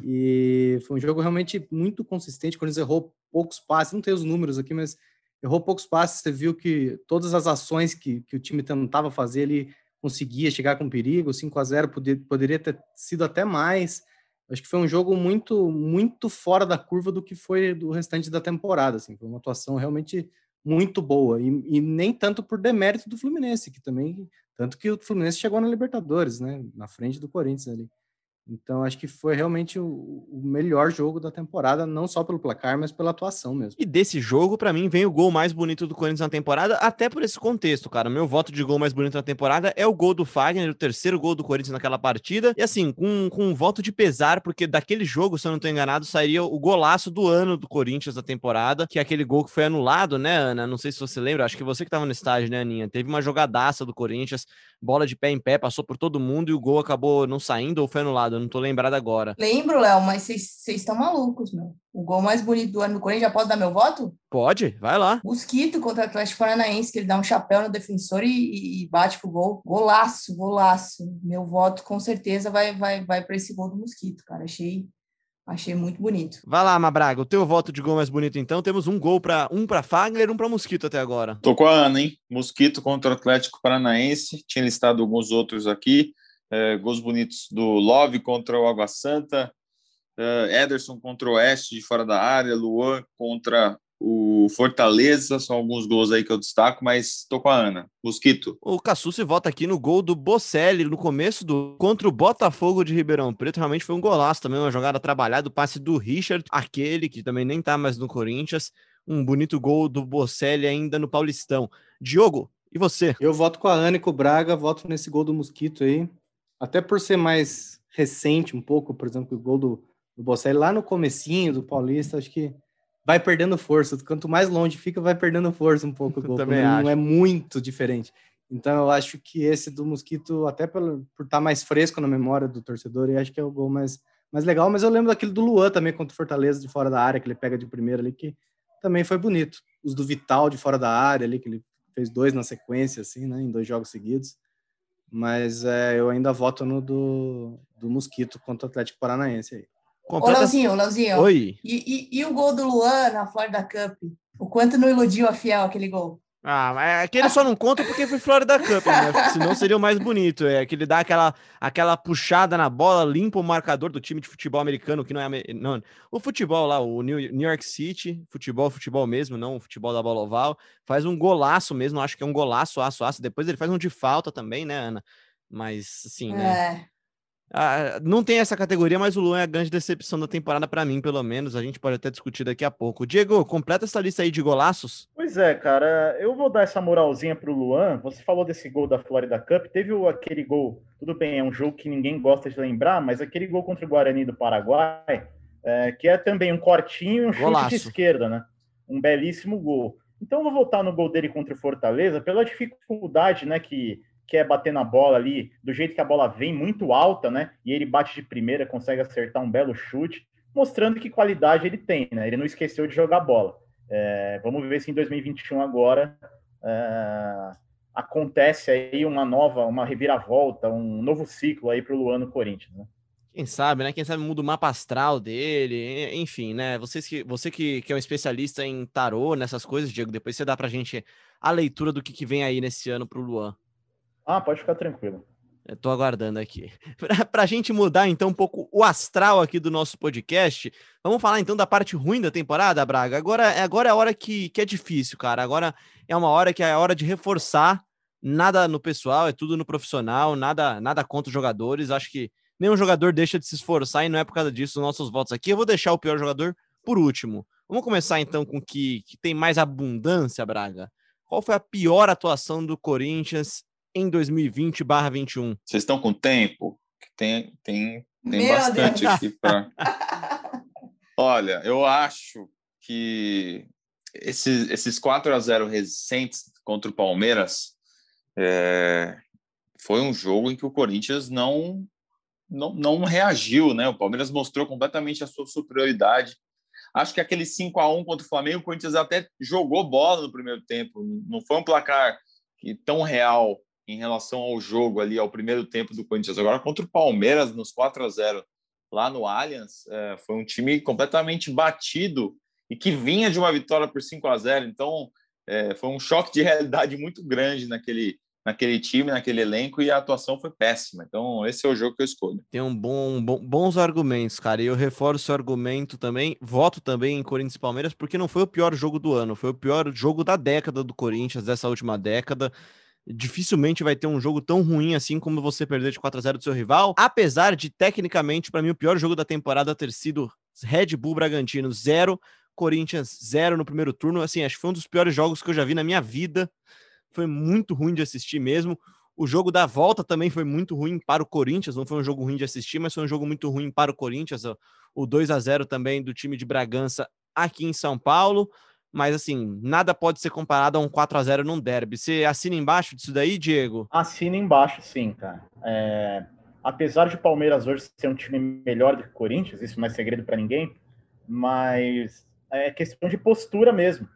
E foi um jogo realmente muito consistente. Quando eles errou poucos passes, não tem os números aqui, mas errou poucos passes. Você viu que todas as ações que, que o time tentava fazer, ele conseguia chegar com perigo. 5 a 0 poder, poderia ter sido até mais. Acho que foi um jogo muito, muito fora da curva do que foi do restante da temporada. Assim. Foi uma atuação realmente muito boa. E, e nem tanto por demérito do Fluminense, que também. Tanto que o Fluminense chegou na Libertadores, né? Na frente do Corinthians ali. Então, acho que foi realmente o, o, melhor jogo da temporada, não só pelo placar, mas pela atuação mesmo. E desse jogo, para mim, vem o gol mais bonito do Corinthians na temporada, até por esse contexto, cara. Meu voto de gol mais bonito na temporada é o gol do Fagner, o terceiro gol do Corinthians naquela partida. E assim, com, com um voto de pesar, porque daquele jogo, se eu não tô enganado, sairia o golaço do ano do Corinthians da temporada, que é aquele gol que foi anulado, né, Ana? Não sei se você lembra, acho que você que tava no estádio, né, Aninha? Teve uma jogadaça do Corinthians, bola de pé em pé, passou por todo mundo e o gol acabou não saindo ou foi anulado. Eu não tô lembrado agora. Lembro, Léo, mas vocês estão malucos, meu. O gol mais bonito do ano do Corinthians, já posso dar meu voto? Pode, vai lá. Mosquito contra o Atlético Paranaense, que ele dá um chapéu no defensor e, e bate pro gol. Golaço, golaço. Meu voto com certeza vai, vai, vai para esse gol do Mosquito, cara. Achei Achei muito bonito. Vai lá, Mabraga, o teu voto de gol mais bonito então. Temos um gol para um para Fagner, um para Mosquito até agora. Tô com a Ana, hein? Mosquito contra o Atlético Paranaense. Tinha listado alguns outros aqui. É, gols bonitos do Love contra o Água Santa, é, Ederson contra o Oeste de fora da área, Luan contra o Fortaleza, são alguns gols aí que eu destaco, mas tô com a Ana. Mosquito. O Cassu se vota aqui no gol do Bocelli no começo do contra o Botafogo de Ribeirão Preto. Realmente foi um golaço também, uma jogada trabalhada, o passe do Richard, aquele que também nem tá mais no Corinthians. Um bonito gol do Bocelli ainda no Paulistão. Diogo, e você? Eu voto com a Ana e com o Braga, voto nesse gol do Mosquito aí. Até por ser mais recente um pouco, por exemplo, o gol do, do Bocelli lá no comecinho do Paulista, acho que vai perdendo força. Quanto mais longe fica, vai perdendo força um pouco. O *laughs* gol, também não é muito diferente. Então eu acho que esse do Mosquito, até por, por estar tá mais fresco na memória do torcedor, eu acho que é o gol mais, mais legal. Mas eu lembro daquele do Luan também contra o Fortaleza de fora da área, que ele pega de primeira ali, que também foi bonito. Os do Vital de fora da área ali, que ele fez dois na sequência, assim, né, em dois jogos seguidos. Mas é, eu ainda voto no do, do Mosquito contra o Atlético Paranaense aí. Completa... Ô, Leozinho, Leozinho. Oi. E, e, e, o gol do Luan na Florida Cup? O quanto não iludiu a Fiel aquele gol? Ah, mas aquele só não conta porque foi Florida Cup, né? Senão seria o mais bonito. É que ele dá aquela, aquela puxada na bola, limpa o marcador do time de futebol americano, que não é. Não, o futebol lá, o New, New York City, futebol, futebol mesmo, não o futebol da bola oval. Faz um golaço mesmo, acho que é um golaço, aço, aço. Depois ele faz um de falta também, né, Ana? Mas, assim, né? É. Ah, não tem essa categoria, mas o Luan é a grande decepção da temporada para mim, pelo menos. A gente pode até discutir daqui a pouco. Diego, completa essa lista aí de golaços. Pois é, cara. Eu vou dar essa moralzinha pro Luan. Você falou desse gol da Florida Cup. Teve aquele gol, tudo bem, é um jogo que ninguém gosta de lembrar, mas aquele gol contra o Guarani do Paraguai, é, que é também um cortinho e um Golaço. chute de esquerda, né? Um belíssimo gol. Então eu vou voltar no gol dele contra o Fortaleza pela dificuldade, né, que quer bater na bola ali, do jeito que a bola vem muito alta, né? E ele bate de primeira, consegue acertar um belo chute, mostrando que qualidade ele tem, né? Ele não esqueceu de jogar bola. É, vamos ver se em 2021 agora é, acontece aí uma nova, uma reviravolta, um novo ciclo aí para o Luano Corinthians, né? Quem sabe, né? Quem sabe muda o mapa astral dele, enfim, né? Vocês que, você que, que é um especialista em tarô, nessas coisas, Diego, depois você dá pra gente a leitura do que, que vem aí nesse ano pro Luan. Ah, pode ficar tranquilo. Tô aguardando aqui. *laughs* Para a gente mudar então um pouco o astral aqui do nosso podcast, vamos falar então da parte ruim da temporada, Braga. Agora, agora é a hora que, que é difícil, cara. Agora é uma hora que é a hora de reforçar Nada no pessoal, é tudo no profissional, nada, nada contra os jogadores. Acho que nenhum jogador deixa de se esforçar e não é por causa disso os nossos votos aqui. Eu vou deixar o pior jogador por último. Vamos começar então com o que, que tem mais abundância, Braga. Qual foi a pior atuação do Corinthians em 2020/21? Vocês estão com tempo? Tem, tem, tem bastante Deus. aqui para. *laughs* Olha, eu acho que esses, esses 4 a 0 recentes contra o Palmeiras é, foi um jogo em que o Corinthians não, não, não reagiu, né? O Palmeiras mostrou completamente a sua superioridade. Acho que aquele 5 a 1 contra o Flamengo, o Corinthians até jogou bola no primeiro tempo. Não foi um placar tão real em relação ao jogo ali, ao primeiro tempo do Corinthians. Agora, contra o Palmeiras, nos 4 a 0 lá no Allianz, é, foi um time completamente batido e que vinha de uma vitória por 5 a 0 Então, é, foi um choque de realidade muito grande naquele, naquele time, naquele elenco, e a atuação foi péssima. Então, esse é o jogo que eu escolho. Tem um bom, bom bons argumentos, cara. E eu reforço o argumento também. Voto também em Corinthians e Palmeiras, porque não foi o pior jogo do ano, foi o pior jogo da década do Corinthians, dessa última década dificilmente vai ter um jogo tão ruim assim como você perder de 4 a 0 do seu rival, apesar de tecnicamente para mim o pior jogo da temporada ter sido Red Bull Bragantino 0, Corinthians 0 no primeiro turno, assim, acho que foi um dos piores jogos que eu já vi na minha vida. Foi muito ruim de assistir mesmo. O jogo da volta também foi muito ruim para o Corinthians, não foi um jogo ruim de assistir, mas foi um jogo muito ruim para o Corinthians. O 2 a 0 também do time de Bragança aqui em São Paulo. Mas assim, nada pode ser comparado a um 4 a 0 num derby. Você assina embaixo disso daí, Diego? Assina embaixo, sim, cara. É... Apesar de Palmeiras hoje ser um time melhor do que o Corinthians, isso não é segredo para ninguém, mas é questão de postura mesmo.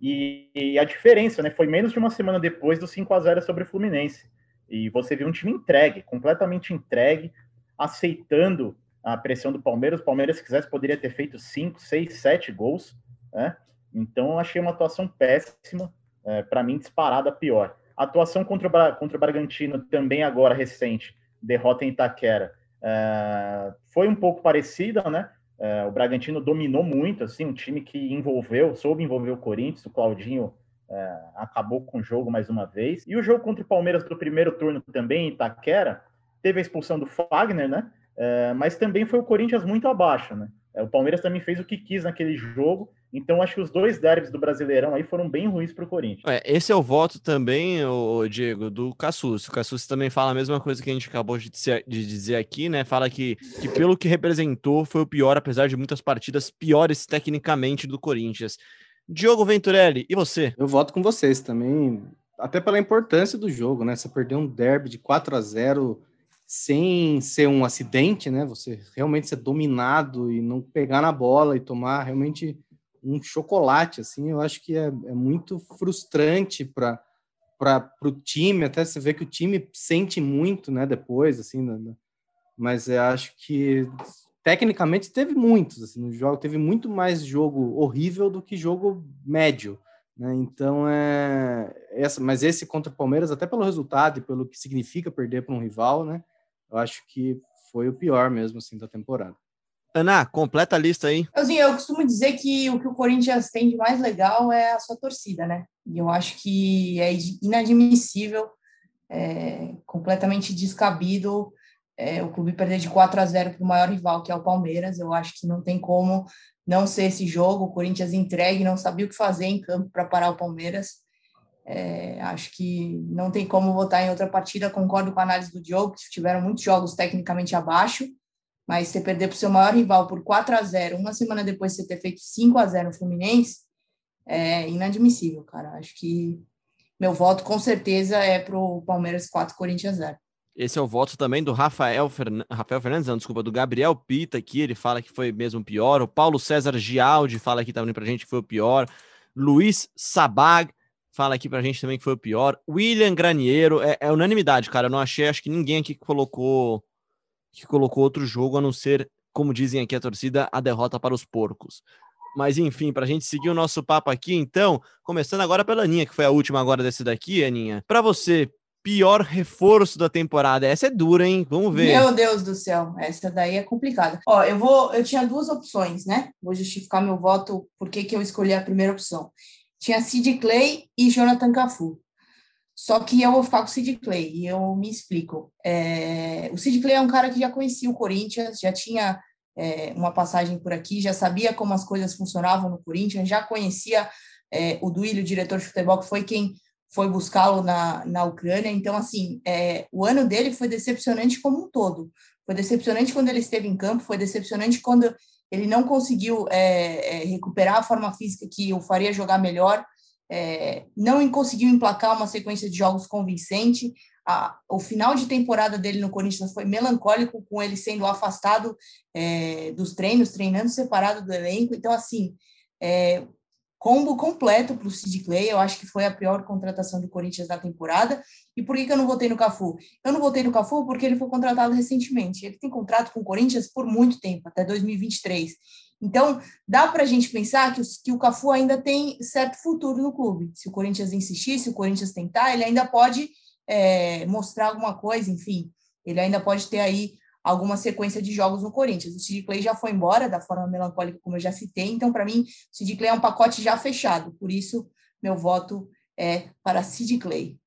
E, e, a diferença, né? Foi menos de uma semana depois do 5 a 0 sobre o Fluminense. E você viu um time entregue, completamente entregue, aceitando a pressão do Palmeiras. O Palmeiras, se quisesse, poderia ter feito 5, 6, 7 gols, né? Então, achei uma atuação péssima, é, para mim, disparada pior. A atuação contra o, contra o Bragantino, também agora recente, derrota em Itaquera, é, foi um pouco parecida, né? É, o Bragantino dominou muito, assim, um time que envolveu, soube envolver o Corinthians, o Claudinho é, acabou com o jogo mais uma vez. E o jogo contra o Palmeiras do primeiro turno também, em Itaquera, teve a expulsão do Fagner, né? É, mas também foi o Corinthians muito abaixo, né? É, o Palmeiras também fez o que quis naquele jogo então, acho que os dois derbys do Brasileirão aí foram bem ruins para o Corinthians. É, esse é o voto também, o Diego, do Cassus. O Cassus também fala a mesma coisa que a gente acabou de dizer aqui, né? Fala que, que pelo que representou foi o pior, apesar de muitas partidas piores tecnicamente do Corinthians. Diogo Venturelli, e você? Eu voto com vocês também, até pela importância do jogo, né? Você perdeu um derby de 4 a 0 sem ser um acidente, né? Você realmente ser dominado e não pegar na bola e tomar realmente um chocolate, assim, eu acho que é, é muito frustrante para para o time, até você vê que o time sente muito, né, depois, assim, né, mas eu acho que tecnicamente teve muitos, assim, no jogo, teve muito mais jogo horrível do que jogo médio, né, então é, essa, mas esse contra o Palmeiras, até pelo resultado e pelo que significa perder para um rival, né, eu acho que foi o pior mesmo, assim, da temporada. Ana, completa a lista aí. Assim, eu costumo dizer que o que o Corinthians tem de mais legal é a sua torcida, né? E eu acho que é inadmissível, é, completamente descabido é, o clube perder de 4 a 0 para o maior rival, que é o Palmeiras. Eu acho que não tem como não ser esse jogo. O Corinthians entregue, não sabia o que fazer em campo para parar o Palmeiras. É, acho que não tem como votar em outra partida. Concordo com a análise do Diogo, que tiveram muitos jogos tecnicamente abaixo mas você perder para o seu maior rival por 4 a 0 uma semana depois de você ter feito 5 a 0 no Fluminense, é inadmissível, cara. Acho que meu voto com certeza é para o Palmeiras 4, Corinthians 0. Esse é o voto também do Rafael, Fern... Rafael Fernandes, não, desculpa, do Gabriel Pita aqui, ele fala que foi mesmo pior. O Paulo César Gialdi fala aqui também pra gente que foi o pior. Luiz Sabag fala aqui pra gente também que foi o pior. William Graniero, é, é unanimidade, cara. Eu não achei, acho que ninguém aqui colocou que colocou outro jogo a não ser, como dizem aqui a torcida, a derrota para os porcos. Mas enfim, para a gente seguir o nosso papo aqui, então, começando agora pela Aninha, que foi a última agora desse daqui, Aninha. Para você, pior reforço da temporada. Essa é dura, hein? Vamos ver. Meu Deus do céu, essa daí é complicada. Ó, eu vou, eu tinha duas opções, né? Vou justificar meu voto, por que eu escolhi a primeira opção. Tinha Sid Clay e Jonathan Cafu. Só que eu vou ficar com o Sid Clay e eu me explico. É, o Sid Clay é um cara que já conhecia o Corinthians, já tinha é, uma passagem por aqui, já sabia como as coisas funcionavam no Corinthians, já conhecia é, o Duílio, diretor de futebol, que foi quem foi buscá-lo na, na Ucrânia. Então, assim, é, o ano dele foi decepcionante como um todo. Foi decepcionante quando ele esteve em campo, foi decepcionante quando ele não conseguiu é, é, recuperar a forma física que o faria jogar melhor, é, não conseguiu emplacar uma sequência de jogos convincente. A, o final de temporada dele no Corinthians foi melancólico, com ele sendo afastado é, dos treinos, treinando separado do elenco. Então, assim, é, combo completo para o Sid Clay. Eu acho que foi a pior contratação do Corinthians da temporada. E por que, que eu não votei no Cafu? Eu não votei no Cafu porque ele foi contratado recentemente. Ele tem contrato com o Corinthians por muito tempo, até 2023. Então, dá para a gente pensar que, que o Cafu ainda tem certo futuro no clube. Se o Corinthians insistir, se o Corinthians tentar, ele ainda pode é, mostrar alguma coisa, enfim. Ele ainda pode ter aí alguma sequência de jogos no Corinthians. O Sid Clay já foi embora da forma melancólica, como eu já citei, então, para mim, o Sid Clay é um pacote já fechado, por isso, meu voto é para Sid Clay.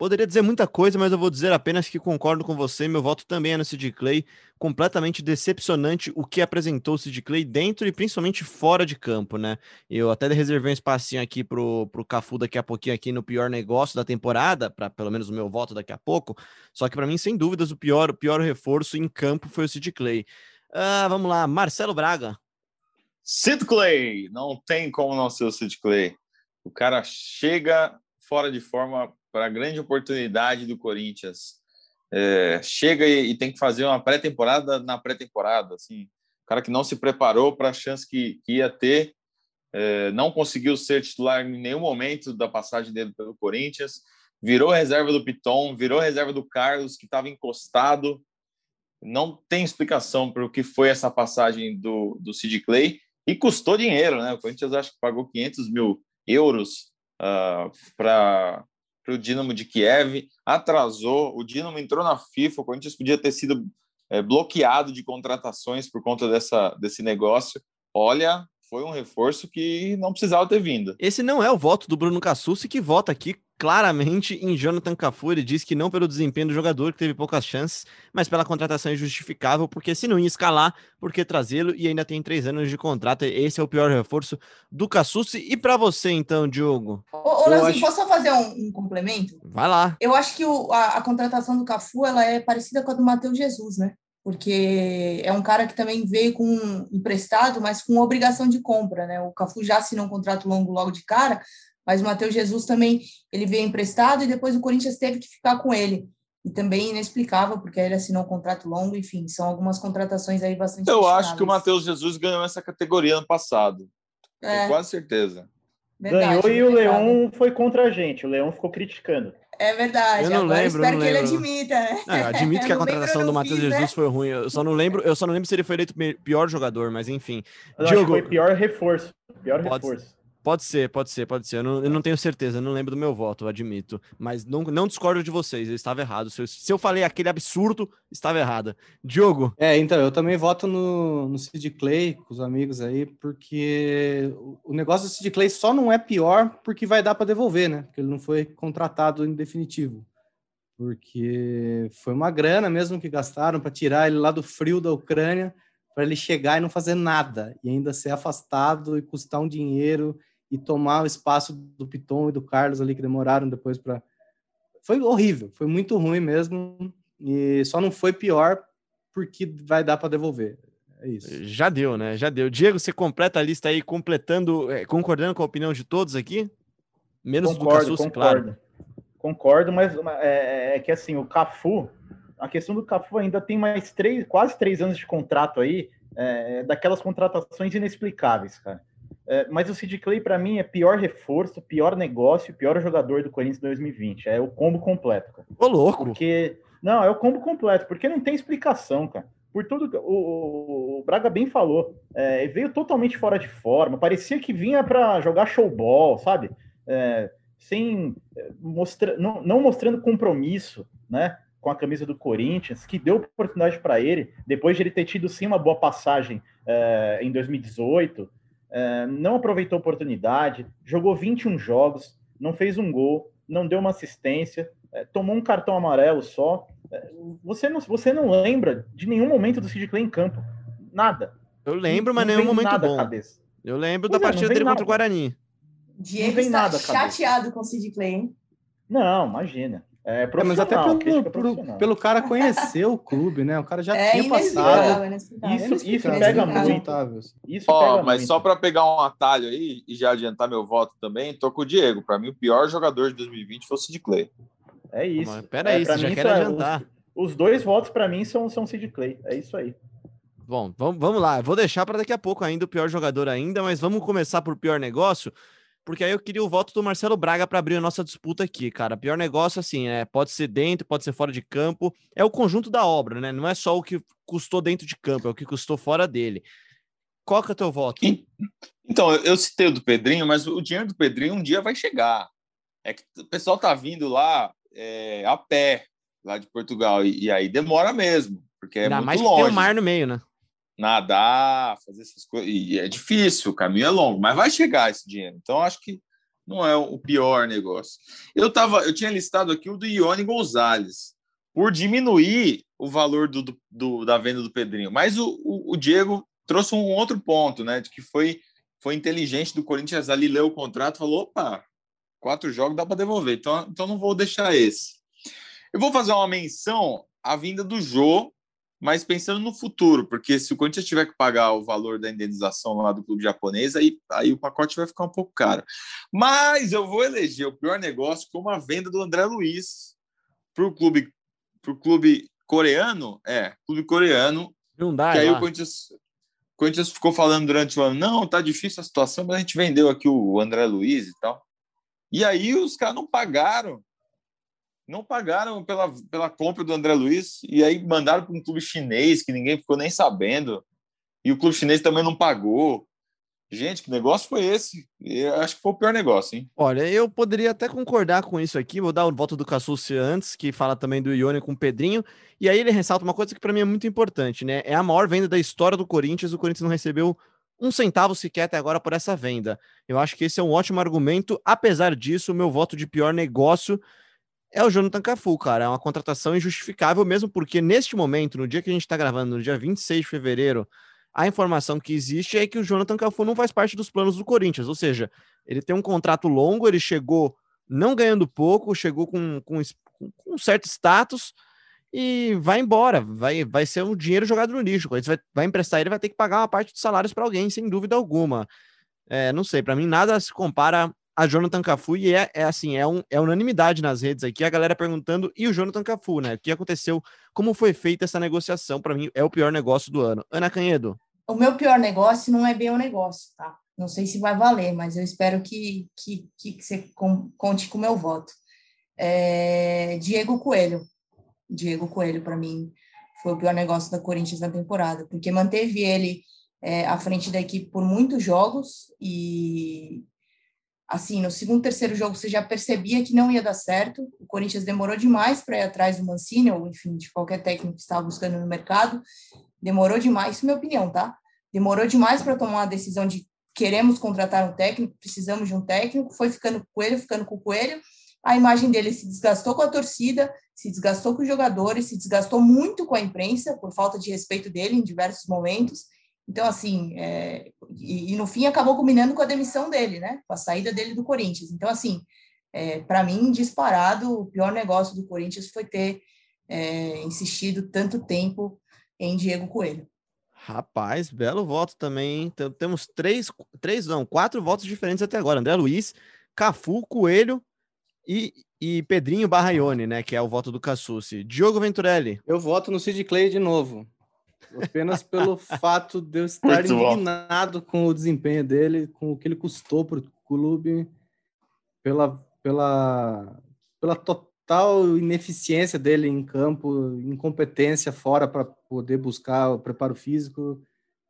Poderia dizer muita coisa, mas eu vou dizer apenas que concordo com você. Meu voto também é no Sid Clay. Completamente decepcionante o que apresentou o Sid Clay dentro e principalmente fora de campo, né? Eu até reservei um espacinho aqui pro, pro Cafu daqui a pouquinho aqui no pior negócio da temporada, para pelo menos o meu voto daqui a pouco. Só que para mim, sem dúvidas, o pior, o pior reforço em campo foi o Sid Clay. Ah, vamos lá, Marcelo Braga. Sid Clay, não tem como não ser o Sid Clay. O cara chega fora de forma para a grande oportunidade do Corinthians. É, chega e, e, tem que fazer uma pré-temporada na pré-temporada. Assim, o cara que não se preparou para a chance que, que, ia ter, é, não conseguiu ser titular em nenhum momento da passagem dele pelo Corinthians, virou reserva do Piton, virou reserva do Carlos, que estava encostado. Não tem explicação para o que foi essa passagem do, do Sid Clay e custou dinheiro, né? O Corinthians acho que pagou 500 mil euros uh, para para o Dinamo de Kiev, atrasou, o Dinamo entrou na FIFA, o Corinthians podia ter sido é, bloqueado de contratações por conta dessa, desse negócio. Olha, foi um reforço que não precisava ter vindo. Esse não é o voto do Bruno Cassucci, que vota aqui claramente em Jonathan Cafu. Ele diz que não pelo desempenho do jogador, que teve poucas chances, mas pela contratação injustificável, porque se não ia escalar, por que trazê-lo? E ainda tem três anos de contrato. Esse é o pior reforço do Cassucci. E para você, então, Diogo? Ô, ô Leozinho, acho... posso só fazer um, um, complemento? Vai lá. Eu acho que o, a, a, contratação do Cafu ela é parecida com a do Matheus Jesus, né? Porque é um cara que também veio com um emprestado, mas com obrigação de compra, né? O Cafu já assinou um contrato longo logo de cara, mas o Matheus Jesus também ele veio emprestado e depois o Corinthians teve que ficar com ele. E também inexplicável, porque ele assinou um contrato longo, enfim, são algumas contratações aí bastante. Eu acho que o Matheus Jesus ganhou essa categoria ano passado. É. Tenho quase certeza. Verdade, ganhou e o Leão foi contra a gente. O Leão ficou criticando. É verdade. Eu não Agora lembro. espero que ele admita, né? Não, eu admito que a *laughs* contratação do Matheus Jesus né? foi ruim. Eu só não lembro, eu só não lembro se ele foi eleito pior jogador, mas enfim. Eu Diogo, foi pior reforço. Pior pode, reforço. Pode ser, pode ser, pode ser. Eu não, eu não tenho certeza, eu não lembro do meu voto, admito. Mas não, não discordo de vocês, eu estava errado. Se eu, se eu falei aquele absurdo, estava errado. Diogo? É, então, eu também voto no, no Sid Clay, com os amigos aí, porque o negócio do Sid Clay só não é pior porque vai dar para devolver, né? Porque ele não foi contratado em definitivo. Porque foi uma grana mesmo que gastaram para tirar ele lá do frio da Ucrânia, para ele chegar e não fazer nada, e ainda ser afastado e custar um dinheiro e tomar o espaço do Piton e do Carlos ali que demoraram depois para. Foi horrível, foi muito ruim mesmo. E só não foi pior porque vai dar para devolver. É isso. Já deu, né? Já deu. Diego, você completa a lista aí, completando, é, concordando com a opinião de todos aqui? Menos concordo, do Cafu, claro. Concordo, mas é, é, que assim, o Cafu, a questão do Cafu ainda tem mais três, quase três anos de contrato aí, é, daquelas contratações inexplicáveis, cara. É, mas o Sid Clay, para mim, é pior reforço, pior negócio, pior jogador do Corinthians 2020. É o combo completo, cara. Ô, louco! Porque. Não, é o combo completo, porque não tem explicação, cara. Por tudo que o, o Braga bem falou, é, veio totalmente fora de forma, parecia que vinha para jogar showball, sabe? É, sem é, mostra, não, não mostrando compromisso, né? com a camisa do Corinthians, que deu oportunidade para ele, depois de ele ter tido sim uma boa passagem é, em 2018, é, não aproveitou a oportunidade, jogou 21 jogos, não fez um gol, não deu uma assistência, é, tomou um cartão amarelo só. É, você, não, você não lembra de nenhum momento do Sid Clay em campo. Nada. Eu lembro, mas nenhum momento bom. Eu lembro pois da é, partida dele contra o Guarani. Diego está nada, chateado com o Sid Clay, hein? Não, imagina. É, é, mas até pelo, pelo, pelo, cara conhecer o clube, né? O cara já é tinha passado. Isso, isso pega muito. Isso Ó, pega mas muito. só para pegar um atalho aí e já adiantar meu voto também, tô com o Diego. Para mim, o pior jogador de 2020 foi o Sid Clay. É isso. Mas pera aí, é, você já quer adiantar. Os, os, dois votos para mim são, são Sid Clay. É isso aí. Bom, vamos, vamos lá. Eu vou deixar para daqui a pouco ainda o pior jogador ainda, mas vamos começar por pior negócio porque aí eu queria o voto do Marcelo Braga para abrir a nossa disputa aqui, cara. Pior negócio, assim, é, pode ser dentro, pode ser fora de campo, é o conjunto da obra, né? Não é só o que custou dentro de campo, é o que custou fora dele. Qual que é o teu voto? Então, eu citei o do Pedrinho, mas o dinheiro do Pedrinho um dia vai chegar. É que o pessoal tá vindo lá é, a pé, lá de Portugal, e, e aí demora mesmo, porque é Ainda muito mais longe. que tem o mar no meio, né? Nadar, fazer essas coisas. E é difícil, o caminho é longo, mas vai chegar esse dinheiro. Então, acho que não é o pior negócio. Eu tava, eu tinha listado aqui o do Ione Gonzalez, por diminuir o valor do, do, do da venda do Pedrinho. Mas o, o, o, Diego trouxe um outro ponto, né? De que foi, foi inteligente do Corinthians ali ler o contrato falou: opa, quatro jogos dá para devolver, então, então não vou deixar esse. Eu vou fazer uma menção à vinda do Jô mas pensando no futuro, porque se o Corinthians tiver que pagar o valor da indenização lá do clube japonês, aí, aí o pacote vai ficar um pouco caro. Mas eu vou eleger o pior negócio como a venda do André Luiz para o clube, pro clube coreano. É, clube coreano. Não dá, que aí o Corinthians, o Corinthians ficou falando durante o ano: não, tá difícil a situação, mas a gente vendeu aqui o André Luiz e tal. E aí os caras não pagaram não pagaram pela, pela compra do André Luiz e aí mandaram para um clube chinês que ninguém ficou nem sabendo. E o clube chinês também não pagou. Gente, que negócio foi esse? Eu acho que foi o pior negócio, hein? Olha, eu poderia até concordar com isso aqui. Vou dar o voto do Cassucci antes, que fala também do Ione com o Pedrinho. E aí ele ressalta uma coisa que para mim é muito importante, né? É a maior venda da história do Corinthians. O Corinthians não recebeu um centavo sequer até agora por essa venda. Eu acho que esse é um ótimo argumento. Apesar disso, o meu voto de pior negócio é o Jonathan Cafu, cara. É uma contratação injustificável, mesmo porque neste momento, no dia que a gente está gravando, no dia 26 de fevereiro, a informação que existe é que o Jonathan Cafu não faz parte dos planos do Corinthians. Ou seja, ele tem um contrato longo, ele chegou não ganhando pouco, chegou com, com, com um certo status e vai embora. Vai, vai ser um dinheiro jogado no lixo. Vai, vai emprestar ele, vai ter que pagar uma parte dos salários para alguém, sem dúvida alguma. É, não sei, para mim nada se compara a Jonathan Cafu e é, é assim, é, um, é unanimidade nas redes aqui, a galera perguntando, e o Jonathan Cafu, né? O que aconteceu? Como foi feita essa negociação? Para mim, é o pior negócio do ano. Ana Canhedo. O meu pior negócio não é bem o negócio, tá? Não sei se vai valer, mas eu espero que, que, que você conte com o meu voto. É, Diego Coelho. Diego Coelho, para mim, foi o pior negócio da Corinthians na temporada, porque manteve ele é, à frente da equipe por muitos jogos e assim, no segundo, terceiro jogo você já percebia que não ia dar certo. O Corinthians demorou demais para ir atrás do Mancini, ou enfim, de qualquer técnico que estava buscando no mercado. Demorou demais, isso é minha opinião, tá? Demorou demais para tomar a decisão de queremos contratar um técnico, precisamos de um técnico. Foi ficando com o coelho, ficando com o coelho. A imagem dele se desgastou com a torcida, se desgastou com os jogadores, se desgastou muito com a imprensa por falta de respeito dele em diversos momentos. Então, assim, é, e, e, no fim acabou culminando com a demissão dele, né? Com a saída dele do Corinthians. Então, assim, é, para mim, disparado, o pior negócio do Corinthians foi ter é, insistido tanto tempo em Diego Coelho. Rapaz, belo voto também. Então, temos três, três, não, quatro votos diferentes até agora. André Luiz, Cafu, Coelho e, e Pedrinho Barraione, né? Que é o voto do Cassucci. Diogo Venturelli. Eu voto no Sid Clay de novo. Apenas pelo *laughs* fato de eu estar Muito indignado bom. com o desempenho dele, com o que ele custou para o clube, pela, pela, pela total ineficiência dele em campo, incompetência fora para poder buscar o preparo físico.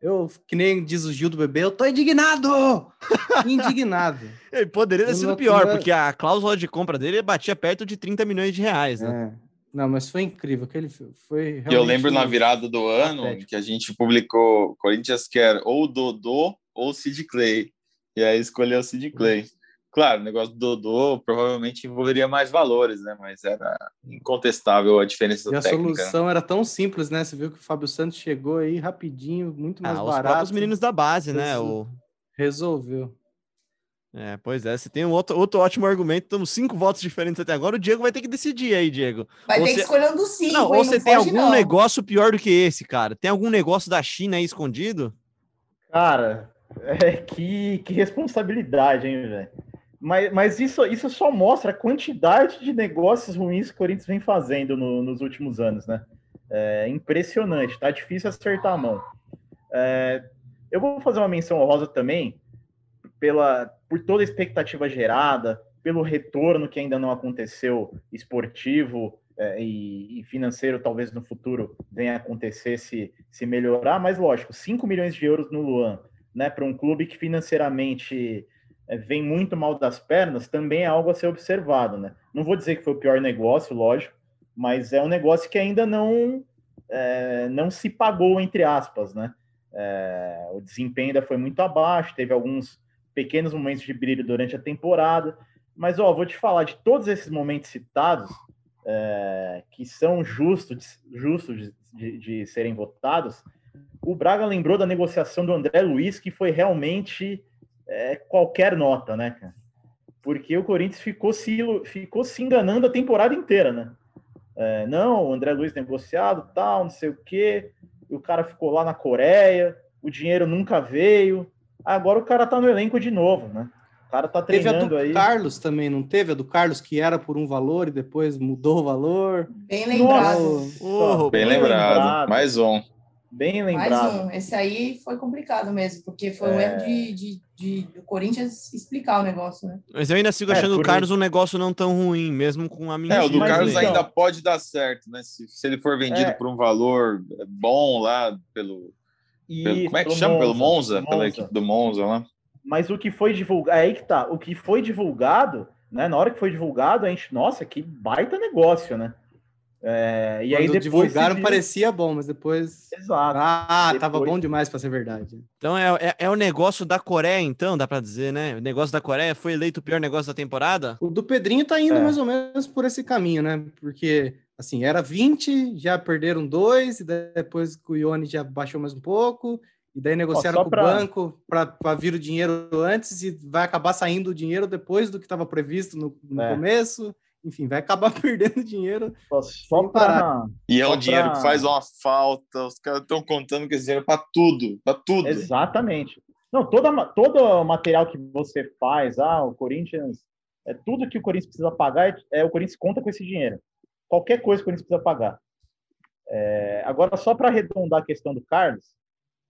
Eu, que nem diz o Gil do bebê, eu tô indignado! *laughs* indignado. Ele poderia ter sido pior, porque a cláusula de compra dele batia perto de 30 milhões de reais, né? É. Não, mas foi incrível. Que ele foi Eu lembro na virada do ano que a gente publicou Corinthians quer ou Dodô ou Sid Clay. E aí escolheu o Sid Clay. Claro, o negócio do Dodô provavelmente envolveria mais valores, né? Mas era incontestável a diferença E a técnica. né? solução era tão simples, né? Você viu que o Fábio Santos chegou aí rapidinho, muito mais Ah, os barato. próprios meninos da base, né? O... Resolveu. É, pois é, você tem um outro, outro ótimo argumento. Temos cinco votos diferentes até agora. O Diego vai ter que decidir aí, Diego. Vai Ou ter que escolher um dos cinco. Não, hein? ou você tem algum não. negócio pior do que esse, cara? Tem algum negócio da China aí escondido? Cara, *laughs* é, que, que responsabilidade, hein, velho? Mas, mas isso, isso só mostra a quantidade de negócios ruins que o Corinthians vem fazendo no- nos últimos anos, né? É impressionante, tá difícil acertar a mão. É, eu vou fazer uma menção honrosa também pela, por toda a expectativa gerada, pelo retorno que ainda não aconteceu esportivo é, e, financeiro, talvez no futuro venha acontecer se, se melhorar, mas lógico, 5 milhões de euros no Luan, né, para um clube que financeiramente é, vem muito mal das pernas, também é algo a ser observado, né? Não vou dizer que foi o pior negócio, lógico, mas é um negócio que ainda não é, não se pagou entre aspas, né? O desempenho ainda foi muito abaixo, teve alguns pequenos momentos de brilho durante a temporada, mas ó, vou te falar de todos esses momentos citados é, que são justos, justos de, de, serem votados. O Braga lembrou da negociação do André Luiz, que foi realmente é, qualquer nota, né, cara? Porque o Corinthians ficou se, ficou se enganando a temporada inteira, né? É, não, o André Luiz negociado, tal, não sei o quê. O cara ficou lá na Coreia, o dinheiro nunca veio. Agora o cara tá no elenco de novo, né? O cara tá Teve a treinando do aí. Carlos também, não teve? A do Carlos que era por um valor e depois mudou o valor. Bem lembrado. Nossa, Ô, Bem bem lembrado. lembrado. Mais um. Bem Mais lembrado. um. Esse aí foi complicado mesmo, porque foi um É. erro de, de, de- do Corinthians explicar o negócio, né? Mas eu ainda sigo É, achando o por Carlos um negócio não tão ruim, mesmo com a minha. É, o do Carlos então- ainda pode dar certo, né? Se, se ele for vendido É. por um valor bom lá pelo. Isso, como é que pelo chama? Pelo Monza? Pela Monza. equipe do Monza lá. Mas o que foi divulgado, é aí que tá, o que foi divulgado, né? Na hora que foi divulgado, a gente, nossa, que baita negócio, né? É, e aí Quando depois divulgaram se parecia bom, mas depois. Exato. Ah, tava Depois- bom demais para ser verdade. Então é, é, é o negócio da Coreia, então, dá pra dizer, né? O negócio da Coreia foi eleito o pior negócio da temporada? O do Pedrinho tá indo É. mais ou menos por esse caminho, né? Porque, assim, era 20, já perderam dois, e depois o Ione já baixou mais um pouco, e daí negociaram com pra- o banco para vir o dinheiro antes, e vai acabar saindo o dinheiro depois do que estava previsto no, no É. começo. Enfim, vai acabar *laughs* perdendo dinheiro. Só, para E é Só um dinheiro pra- que faz uma falta. Os caras estão contando que esse dinheiro é pra tudo. Pra tudo. Exatamente. Não, toda, todo o material que você faz, ah, o Corinthians, é tudo que o Corinthians precisa pagar, é, é o Corinthians conta com esse dinheiro. Qualquer coisa que o Corinthians precisa pagar. É, agora, só para arredondar a questão do Carlos,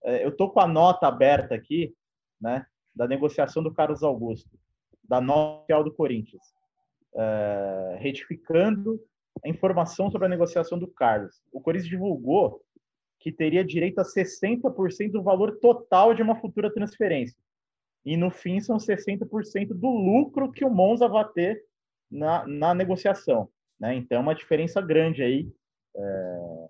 é, eu tô com a nota aberta aqui, né, da negociação do Carlos Augusto, da nota do Corinthians, é, retificando a informação sobre a negociação do Carlos. O Corinthians divulgou que teria direito a 60% do valor total de uma futura transferência. E no fim são 60% do lucro que o Monza vai ter na, na negociação. Né? Então é uma diferença grande aí. é,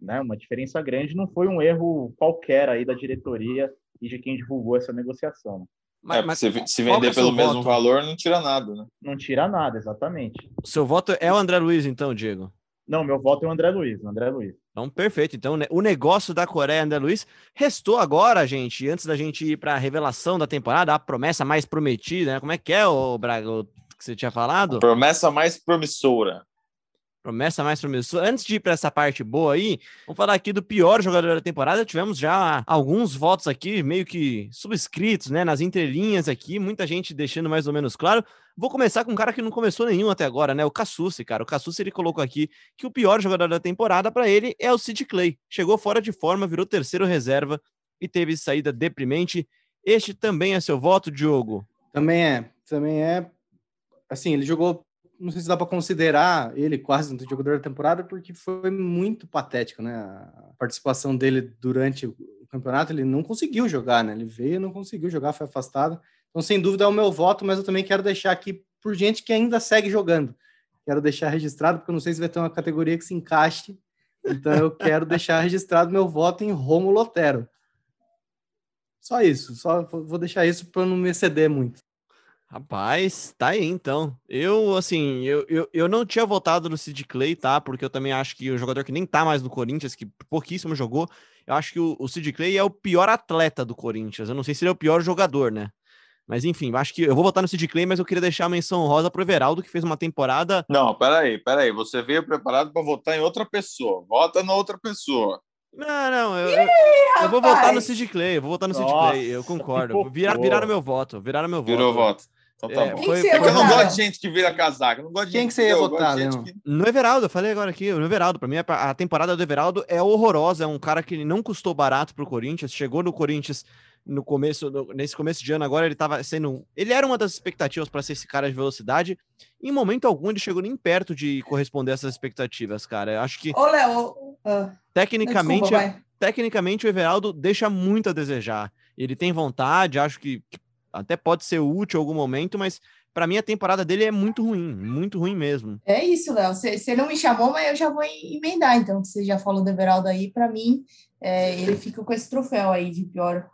né? Uma diferença grande, não foi um erro qualquer aí da diretoria e de quem divulgou essa negociação. né? É, porque se, se vender é pelo mesmo voto? valor, não tira nada, né? Não tira nada, exatamente. O seu voto é o André Luiz, então, Diego? Não, meu voto é o André Luiz, o André Luiz. Então, perfeito. Então, né, o negócio da Coreia, André Luiz, restou agora, gente, antes da gente ir para a revelação da temporada, a promessa mais prometida, né? Como é que é, o Braga, o você tinha falado? Promessa mais promissora. Promessa mais promissora. Antes de ir para essa parte boa aí, vamos falar aqui do pior jogador da temporada. Tivemos já alguns votos aqui, meio que subscritos, né? Nas entrelinhas aqui, muita gente deixando mais ou menos claro. Vou começar com um cara que não começou nenhum até agora, né? O Cassucci, cara. O Cassucci, ele colocou aqui que o pior jogador da temporada para ele é o Sid Clay. Chegou fora de forma, virou terceiro reserva e teve saída deprimente. Este também é seu voto, Diogo? Também é, também é. Assim, ele jogou, não sei se dá para considerar ele quase um jogador da temporada, porque foi muito patético, né? A participação dele durante o campeonato, ele não conseguiu jogar, né? Ele veio não conseguiu jogar, foi afastado. Então, sem dúvida, é o meu voto, mas eu também quero deixar aqui por gente que ainda segue jogando. Quero deixar registrado, porque eu não sei se vai ter uma categoria que se encaixe. Então, eu quero *laughs* deixar registrado meu voto em Romulo Otero. Só isso, só vou deixar isso para não me exceder muito. Rapaz, tá aí então. Eu, assim, eu, eu, eu não tinha votado no Sid Clay, tá? Porque eu também acho que o jogador que nem tá mais no Corinthians, que pouquíssimo jogou, eu acho que o, o Sid Clay é o pior atleta do Corinthians. Eu não sei se ele é o pior jogador, né? Mas enfim, acho que eu vou votar no Sid Clay, mas eu queria deixar a menção rosa pro Everaldo, que fez uma temporada. Não, peraí, peraí. Você veio preparado para votar em outra pessoa. Vota na outra pessoa. Não, não, eu, eu, eu vou votar no Sid Clay, eu vou votar no Sid Clay, eu concordo. Virar, viraram meu voto, viraram meu voto. Virou voto. Então tá É, bom. foi- É que eu não gosto de gente que vira casaca. Não gosto de Quem gente que você ia votar, Leão? que- No Everaldo, eu falei agora aqui, no Everaldo. Pra mim, a temporada do Everaldo é horrorosa. É um cara que não custou barato pro Corinthians. Chegou no Corinthians no começo, no- nesse começo de ano agora, ele tava sendo. Ele era uma das expectativas para ser esse cara de velocidade. Em momento algum, ele chegou nem perto de corresponder a essas expectativas, cara. Eu acho que, Ô, Léo, ah, tecnicamente, desculpa, tecnicamente, o Everaldo deixa muito a desejar. Ele tem vontade, acho que, que até pode ser útil em algum momento, mas pra mim a temporada dele é muito ruim, muito ruim mesmo. É isso, Léo. Você não me chamou, mas eu já vou emendar, então, que você já falou do Everaldo aí, para mim, é, ele fica com esse troféu aí de pior,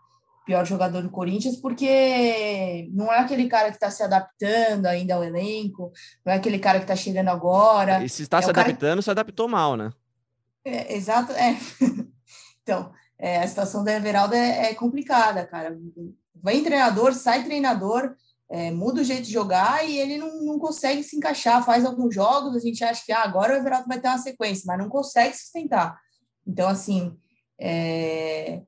pior jogador do Corinthians, porque não é aquele cara que está se adaptando ainda ao elenco, não é aquele cara que está chegando agora. E se está é se adaptando, se adaptou mal, né? É, exato, é. *laughs* Então, é, a situação do Everaldo é, é complicada, cara. Vem treinador, sai treinador, é, muda o jeito de jogar e ele não, não consegue se encaixar. Faz alguns jogos, a gente acha que ah, agora o Everaldo vai ter uma sequência, mas não consegue sustentar. Então, assim, é,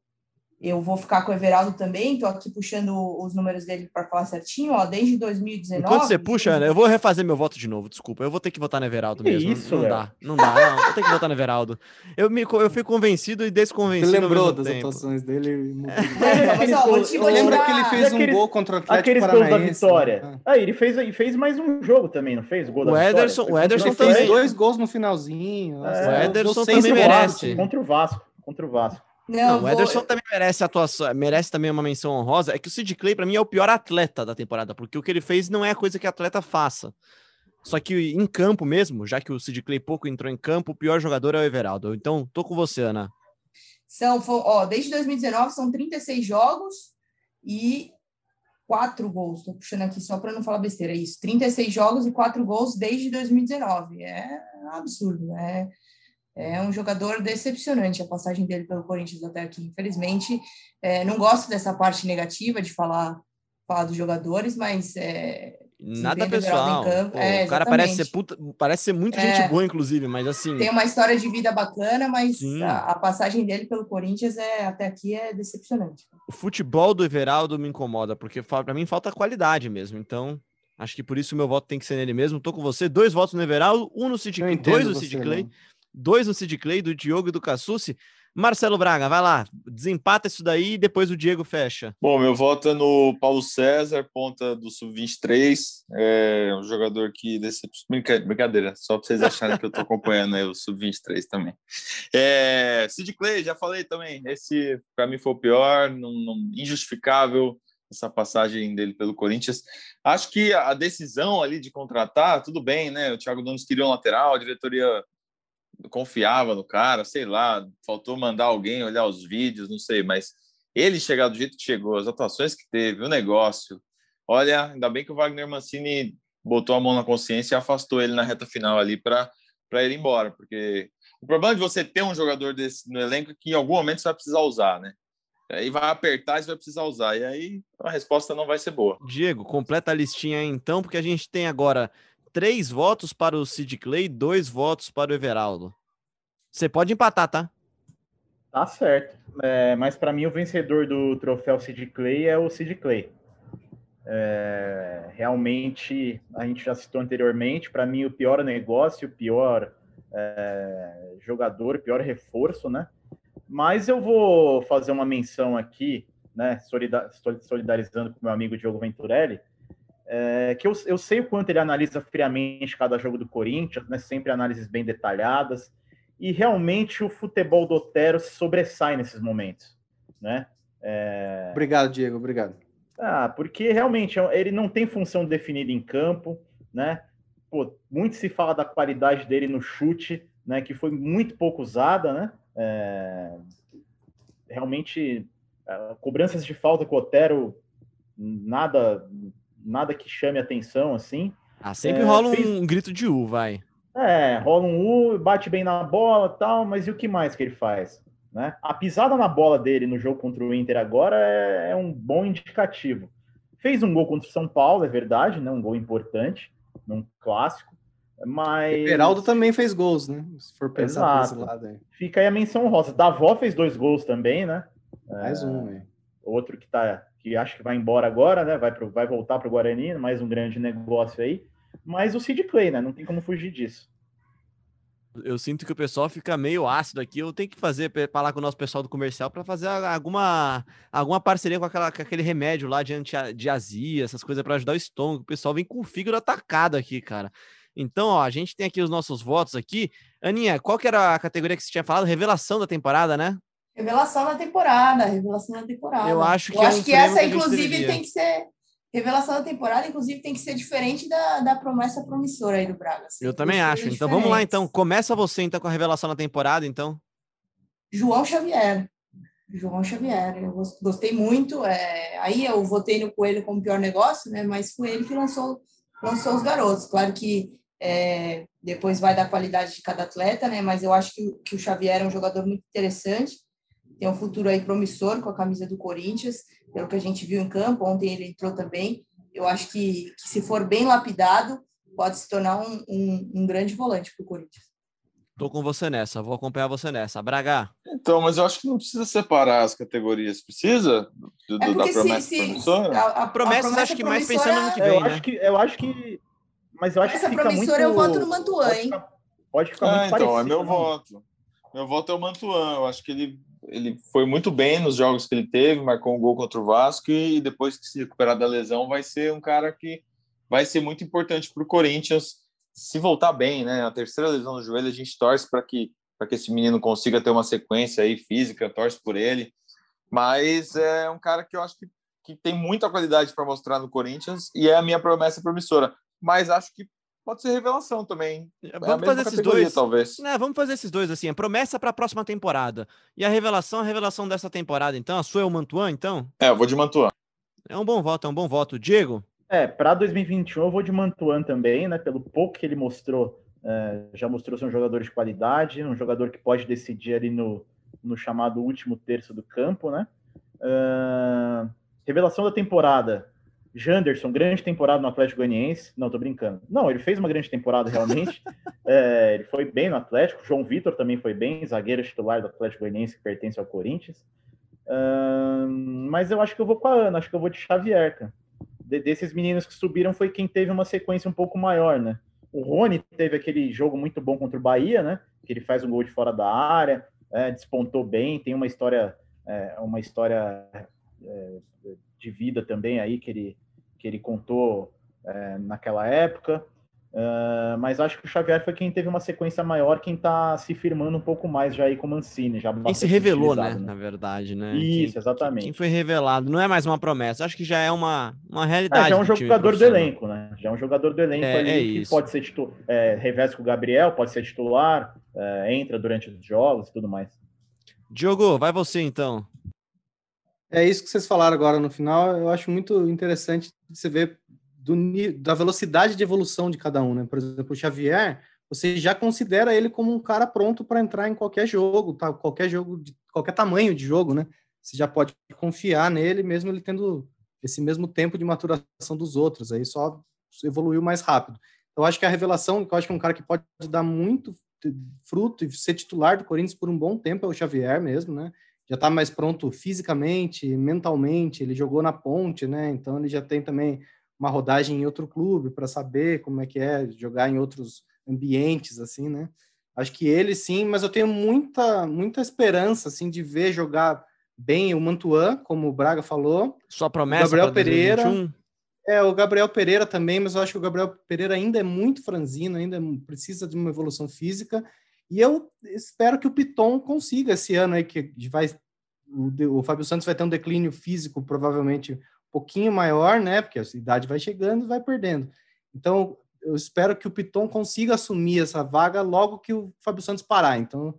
eu vou ficar com o Everaldo também. Estou aqui puxando os números dele para falar certinho. Ó, desde 2019. Enquanto você puxa, Ana, eu vou refazer meu voto de novo, desculpa. Eu vou ter que votar no Everaldo Que mesmo. isso, não Léo? dá, não dá, não. Vou ter que votar no Everaldo. Eu, me, eu fui convencido e Você desconvencido. ao lembrou das tempo. atuações dele? Então, *laughs* mas, ó, vou te- Eu vou dar- que ele fez E um aqueles- gol contra o Atlético Aqueles gols da Paranaense? vitória. né? Ah, ele fez, e fez mais um jogo também, não fez? O, gol da O vitória? Ederson- Foi o Ederson Ele contra fez também. dois gols no finalzinho. É, o Ederson também merece. Contra o Vasco. Contra o Vasco. Não, Não, o vou- Ederson também merece atuação, merece também uma menção honrosa. É que o Sid Clay, pra mim, é o pior atleta da temporada, porque o que ele fez não é a coisa que atleta faça. Só que em campo mesmo, já que o Sid Clay pouco entrou em campo, o pior jogador é o Everaldo. Então, tô com você, Ana. São, ó, desde 2019 são 36 jogos e quatro gols. Estou puxando aqui só para não falar besteira. É isso. 36 jogos e quatro gols desde 2019. É absurdo. É, é um jogador decepcionante a passagem dele pelo Corinthians até aqui. Infelizmente, é, não gosto dessa parte negativa de falar, falar dos jogadores, mas é, Nada pessoal. campo, Pô, é, o cara parece ser, puta, parece ser muito É. gente boa, inclusive, mas assim. tem uma história de vida bacana, mas a, a passagem dele pelo Corinthians é, até aqui é decepcionante. o futebol do Everaldo me incomoda, porque pra mim falta qualidade mesmo. Então, acho que por isso o meu voto tem que ser nele mesmo. Tô com você. Dois votos no Everaldo, um no Sid Eu Clay, dois no Sid Clay, Léo. Dois no Sid Clay, do Diogo e do Cassucci. Marcelo Braga, vai lá, desempata isso daí e depois o Diego fecha. Bom, meu voto é no Paulo César, ponta do Sub-23. É um jogador que. Brinca- Brincadeira, só para vocês acharem que eu tô acompanhando aí o Sub-23 também. É... Sid Clay, já falei também. Esse, para mim, foi o pior, não- injustificável essa passagem dele pelo Corinthians. Acho que a decisão ali de contratar, tudo bem, né? O Thiago Nunes queria um lateral, a diretoria confiava no cara, sei lá, faltou mandar alguém olhar os vídeos, não sei, mas ele chegar do jeito que chegou, as atuações que teve, o negócio. Olha, ainda bem que o Wagner Mancini botou a mão na consciência e afastou ele na reta final ali para ele ir embora, porque o problema de você ter um jogador desse no elenco é que em algum momento você vai precisar usar, né? Aí vai apertar e você vai precisar usar, e aí a resposta não vai ser boa. Diego, completa a listinha aí então, porque a gente tem agora três votos para o Sid Clay, dois votos para o Everaldo. Você pode empatar, tá? Tá certo. É, mas para mim o vencedor do troféu Sid Clay é o Sid Clay. É, realmente, a gente já citou anteriormente, para mim o pior negócio, o pior é, jogador, o pior reforço, né? Mas eu vou fazer uma menção aqui, né? solida- Solidarizando com o meu amigo Diogo Venturelli, é, que eu, eu sei o quanto ele analisa friamente cada jogo do Corinthians, né? Sempre análises bem detalhadas e realmente o futebol do Otero se sobressai nesses momentos, né? É, Obrigado, Diego. Obrigado. Ah, porque realmente é- ele não tem função definida em campo, né? Pô, muito se fala da qualidade dele no chute, né? Que foi muito pouco usada, né? É, realmente, ah, cobranças de falta com o Otero, nada, nada que chame atenção assim. Ah, sempre É, rola um, fez- grito de U, vai. É, rola um U, bate bem na bola tal, mas e o que mais que ele faz? Né? A pisada na bola dele no jogo contra o Inter agora é, é um bom indicativo. Fez um gol contra o São Paulo, é verdade, né? um gol importante, num clássico, mas Beraldo também fez gols, né? Se for pensar Exato. esse lado aí. fica aí a menção rosa. Davó fez dois gols também, né? Mais um, hein? outro que tá que acho que vai embora agora, né? Vai, pro, vai voltar para o Guarani, mais um grande negócio aí. Mas o Sid Clay, né? Não tem como fugir disso. Eu sinto que o pessoal fica meio ácido aqui. Eu tenho que fazer, falar com o nosso pessoal do comercial para fazer alguma, alguma parceria com, aquela, com aquele remédio lá de, anti, de azia, essas coisas para ajudar o estômago. O pessoal vem com o fígado atacado aqui, cara. Então, ó, a gente tem aqui os nossos votos aqui. Aninha, qual que era a categoria que você tinha falado? Revelação da temporada, né? Revelação da temporada, revelação da temporada. Eu acho que Eu é acho um que essa, que inclusive, tem que ser. Revelação da temporada, inclusive, tem que ser diferente da, da promessa promissora aí do Braga. assim. Eu também acho. Então vamos lá, então. Começa você, então, com a revelação da temporada, então. João Xavier. João Xavier. Eu gos- gostei muito. é, aí eu votei no Coelho como pior negócio, né? Mas foi ele que lançou, lançou os garotos. Claro que é, depois vai da qualidade de cada atleta, né? Mas eu acho que, que o Xavier é um jogador muito interessante. Tem um futuro aí promissor com a camisa do Corinthians, pelo que a gente viu em campo. Ontem ele entrou também. Eu acho que, que se for bem lapidado, pode se tornar um, um, um grande volante para o Corinthians. Tô com você nessa, vou acompanhar você nessa. Braga, Então, mas eu acho que não precisa separar as categorias. Precisa? Do, É do- da porque se, promessa se promissora? a, a, a Promessas, promessa acho que mais pensando no que É, vem, eu né? acho que eu acho que mas eu acho Essa que fica promissora muito eu voto no Mantuan, pode hein? ficar- Pode ficar Ah, muito então, é parecido, meu né? voto. Meu voto é o Mantuan. Eu acho que ele, ele foi muito bem nos jogos que ele teve, marcou um gol contra o Vasco e depois que se recuperar da lesão, vai ser um cara que vai ser muito importante para o Corinthians se voltar bem, né? A terceira lesão no joelho, a gente torce para que, para que esse menino consiga ter uma sequência aí física, torce por ele. Mas é um cara que eu acho que, que tem muita qualidade para mostrar no Corinthians e é a minha promessa promissora. Mas acho que pode ser revelação também. É a Vamos mesma fazer esses dois. talvez. Né, vamos fazer esses dois assim. A promessa para a próxima temporada. E a revelação, a revelação dessa temporada. Então, a sua é o Mantuan, então? É, eu vou de Mantuan. É um bom voto, é um bom voto. Diego? É, para 2021 eu vou de Mantuan também, né? Pelo pouco que ele mostrou, é, já mostrou ser um jogador de qualidade, um jogador que pode decidir ali no, no chamado último terço do campo, né? Ah, revelação da temporada. Janderson, grande temporada no Atlético Goianiense. Não, tô brincando. Não, ele fez uma grande temporada realmente. *laughs* É, ele foi bem no Atlético. João Vitor também foi bem, zagueiro titular do Atlético Goianiense, que pertence ao Corinthians. Ah, mas eu acho que eu vou com a Ana, acho que eu vou de Xavier, cara de- desses meninos que subiram foi quem teve uma sequência um pouco maior, né? O Rony teve aquele jogo muito bom contra o Bahia, né? Que ele faz um gol de fora da área, é, despontou bem, tem uma história, é, uma história é, de vida também aí que ele, que ele contou é, naquela época. Ah, mas acho que o Xavier foi quem teve uma sequência maior, quem tá se firmando um pouco mais já aí com o Mancini. Já Quem se revelou, né? utilizado, Na verdade, né? Isso, Quem- exatamente. Quem foi revelado. Não é mais uma promessa. Acho que já é uma, uma É, realidade. já é um jogador do elenco, né? Já é um jogador do elenco É, ali é que isso. pode ser titular, é, revés com o Gabriel, pode ser titular, é, entra durante os jogos e tudo mais. Diogo, vai você então. É isso que vocês falaram agora no final. Eu acho muito interessante você ver do, da velocidade de evolução de cada um, né? Por exemplo, o Xavier, você já considera ele como um cara pronto para entrar em qualquer jogo, tá? Qualquer jogo, de qualquer tamanho de jogo, né? Você já pode confiar nele, mesmo ele tendo esse mesmo tempo de maturação dos outros. Aí só evoluiu mais rápido. Eu acho que a revelação, eu acho que é um cara que pode dar muito fruto e ser titular do Corinthians por um bom tempo é o Xavier mesmo, né? Já está mais pronto fisicamente, mentalmente, ele jogou na ponte, né? Então ele já tem também uma rodagem em outro clube para saber como é que é jogar em outros ambientes, assim, né? Acho que ele sim, mas eu tenho muita, muita esperança, assim, de ver jogar bem o Mantuan, como o Braga falou. Sua promessa Gabriel pra 2021? Pereira. É, o Gabriel Pereira também, mas eu acho que o Gabriel Pereira ainda é muito franzino, ainda precisa de uma evolução física. E eu espero que o Piton consiga esse ano aí, que vai. O, o Fábio Santos vai ter um declínio físico provavelmente um pouquinho maior, né? Porque a idade vai chegando e vai perdendo. Então, eu espero que o Piton consiga assumir essa vaga logo que o Fábio Santos parar. Então,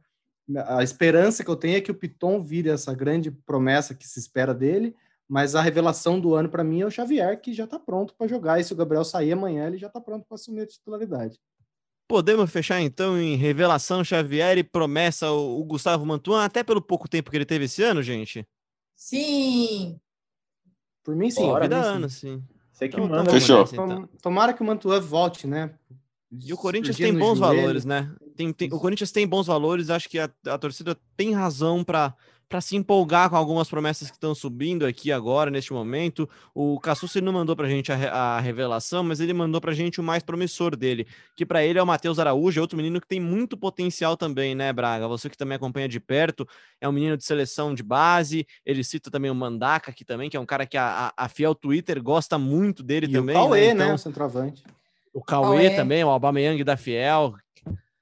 a esperança que eu tenho é que o Piton vire essa grande promessa que se espera dele, Mas a revelação do ano para mim é o Xavier, que já está pronto para jogar. E se o Gabriel sair amanhã, ele já está pronto para assumir a titularidade. Podemos fechar então em revelação Xavier e promessa o, Gustavo Mantuan, até pelo pouco tempo que ele teve esse ano, gente? Sim. Por mim, sim. Bora, vida sim. sim. Você que então, manda. Fechou. Então. Tomara que o Mantuan volte, né? E o Corinthians tem bons valores, né? Tem, tem, o Corinthians tem bons valores, acho que a, a torcida tem razão para para se empolgar com algumas promessas que estão subindo aqui agora, neste momento. O Cassucci não mandou para a gente a revelação, mas ele mandou para a gente o mais promissor dele, que para ele é o Matheus Araújo, é outro menino que tem muito potencial também, né, Braga? Você que também acompanha de perto, é um menino de seleção de base, ele cita também o Mandaka aqui também, que é um cara que a, a, a fiel Twitter gosta muito dele e também. O Cauê, né? né, então, o centroavante. O Cauê, também, o Aubameyang da Fiel.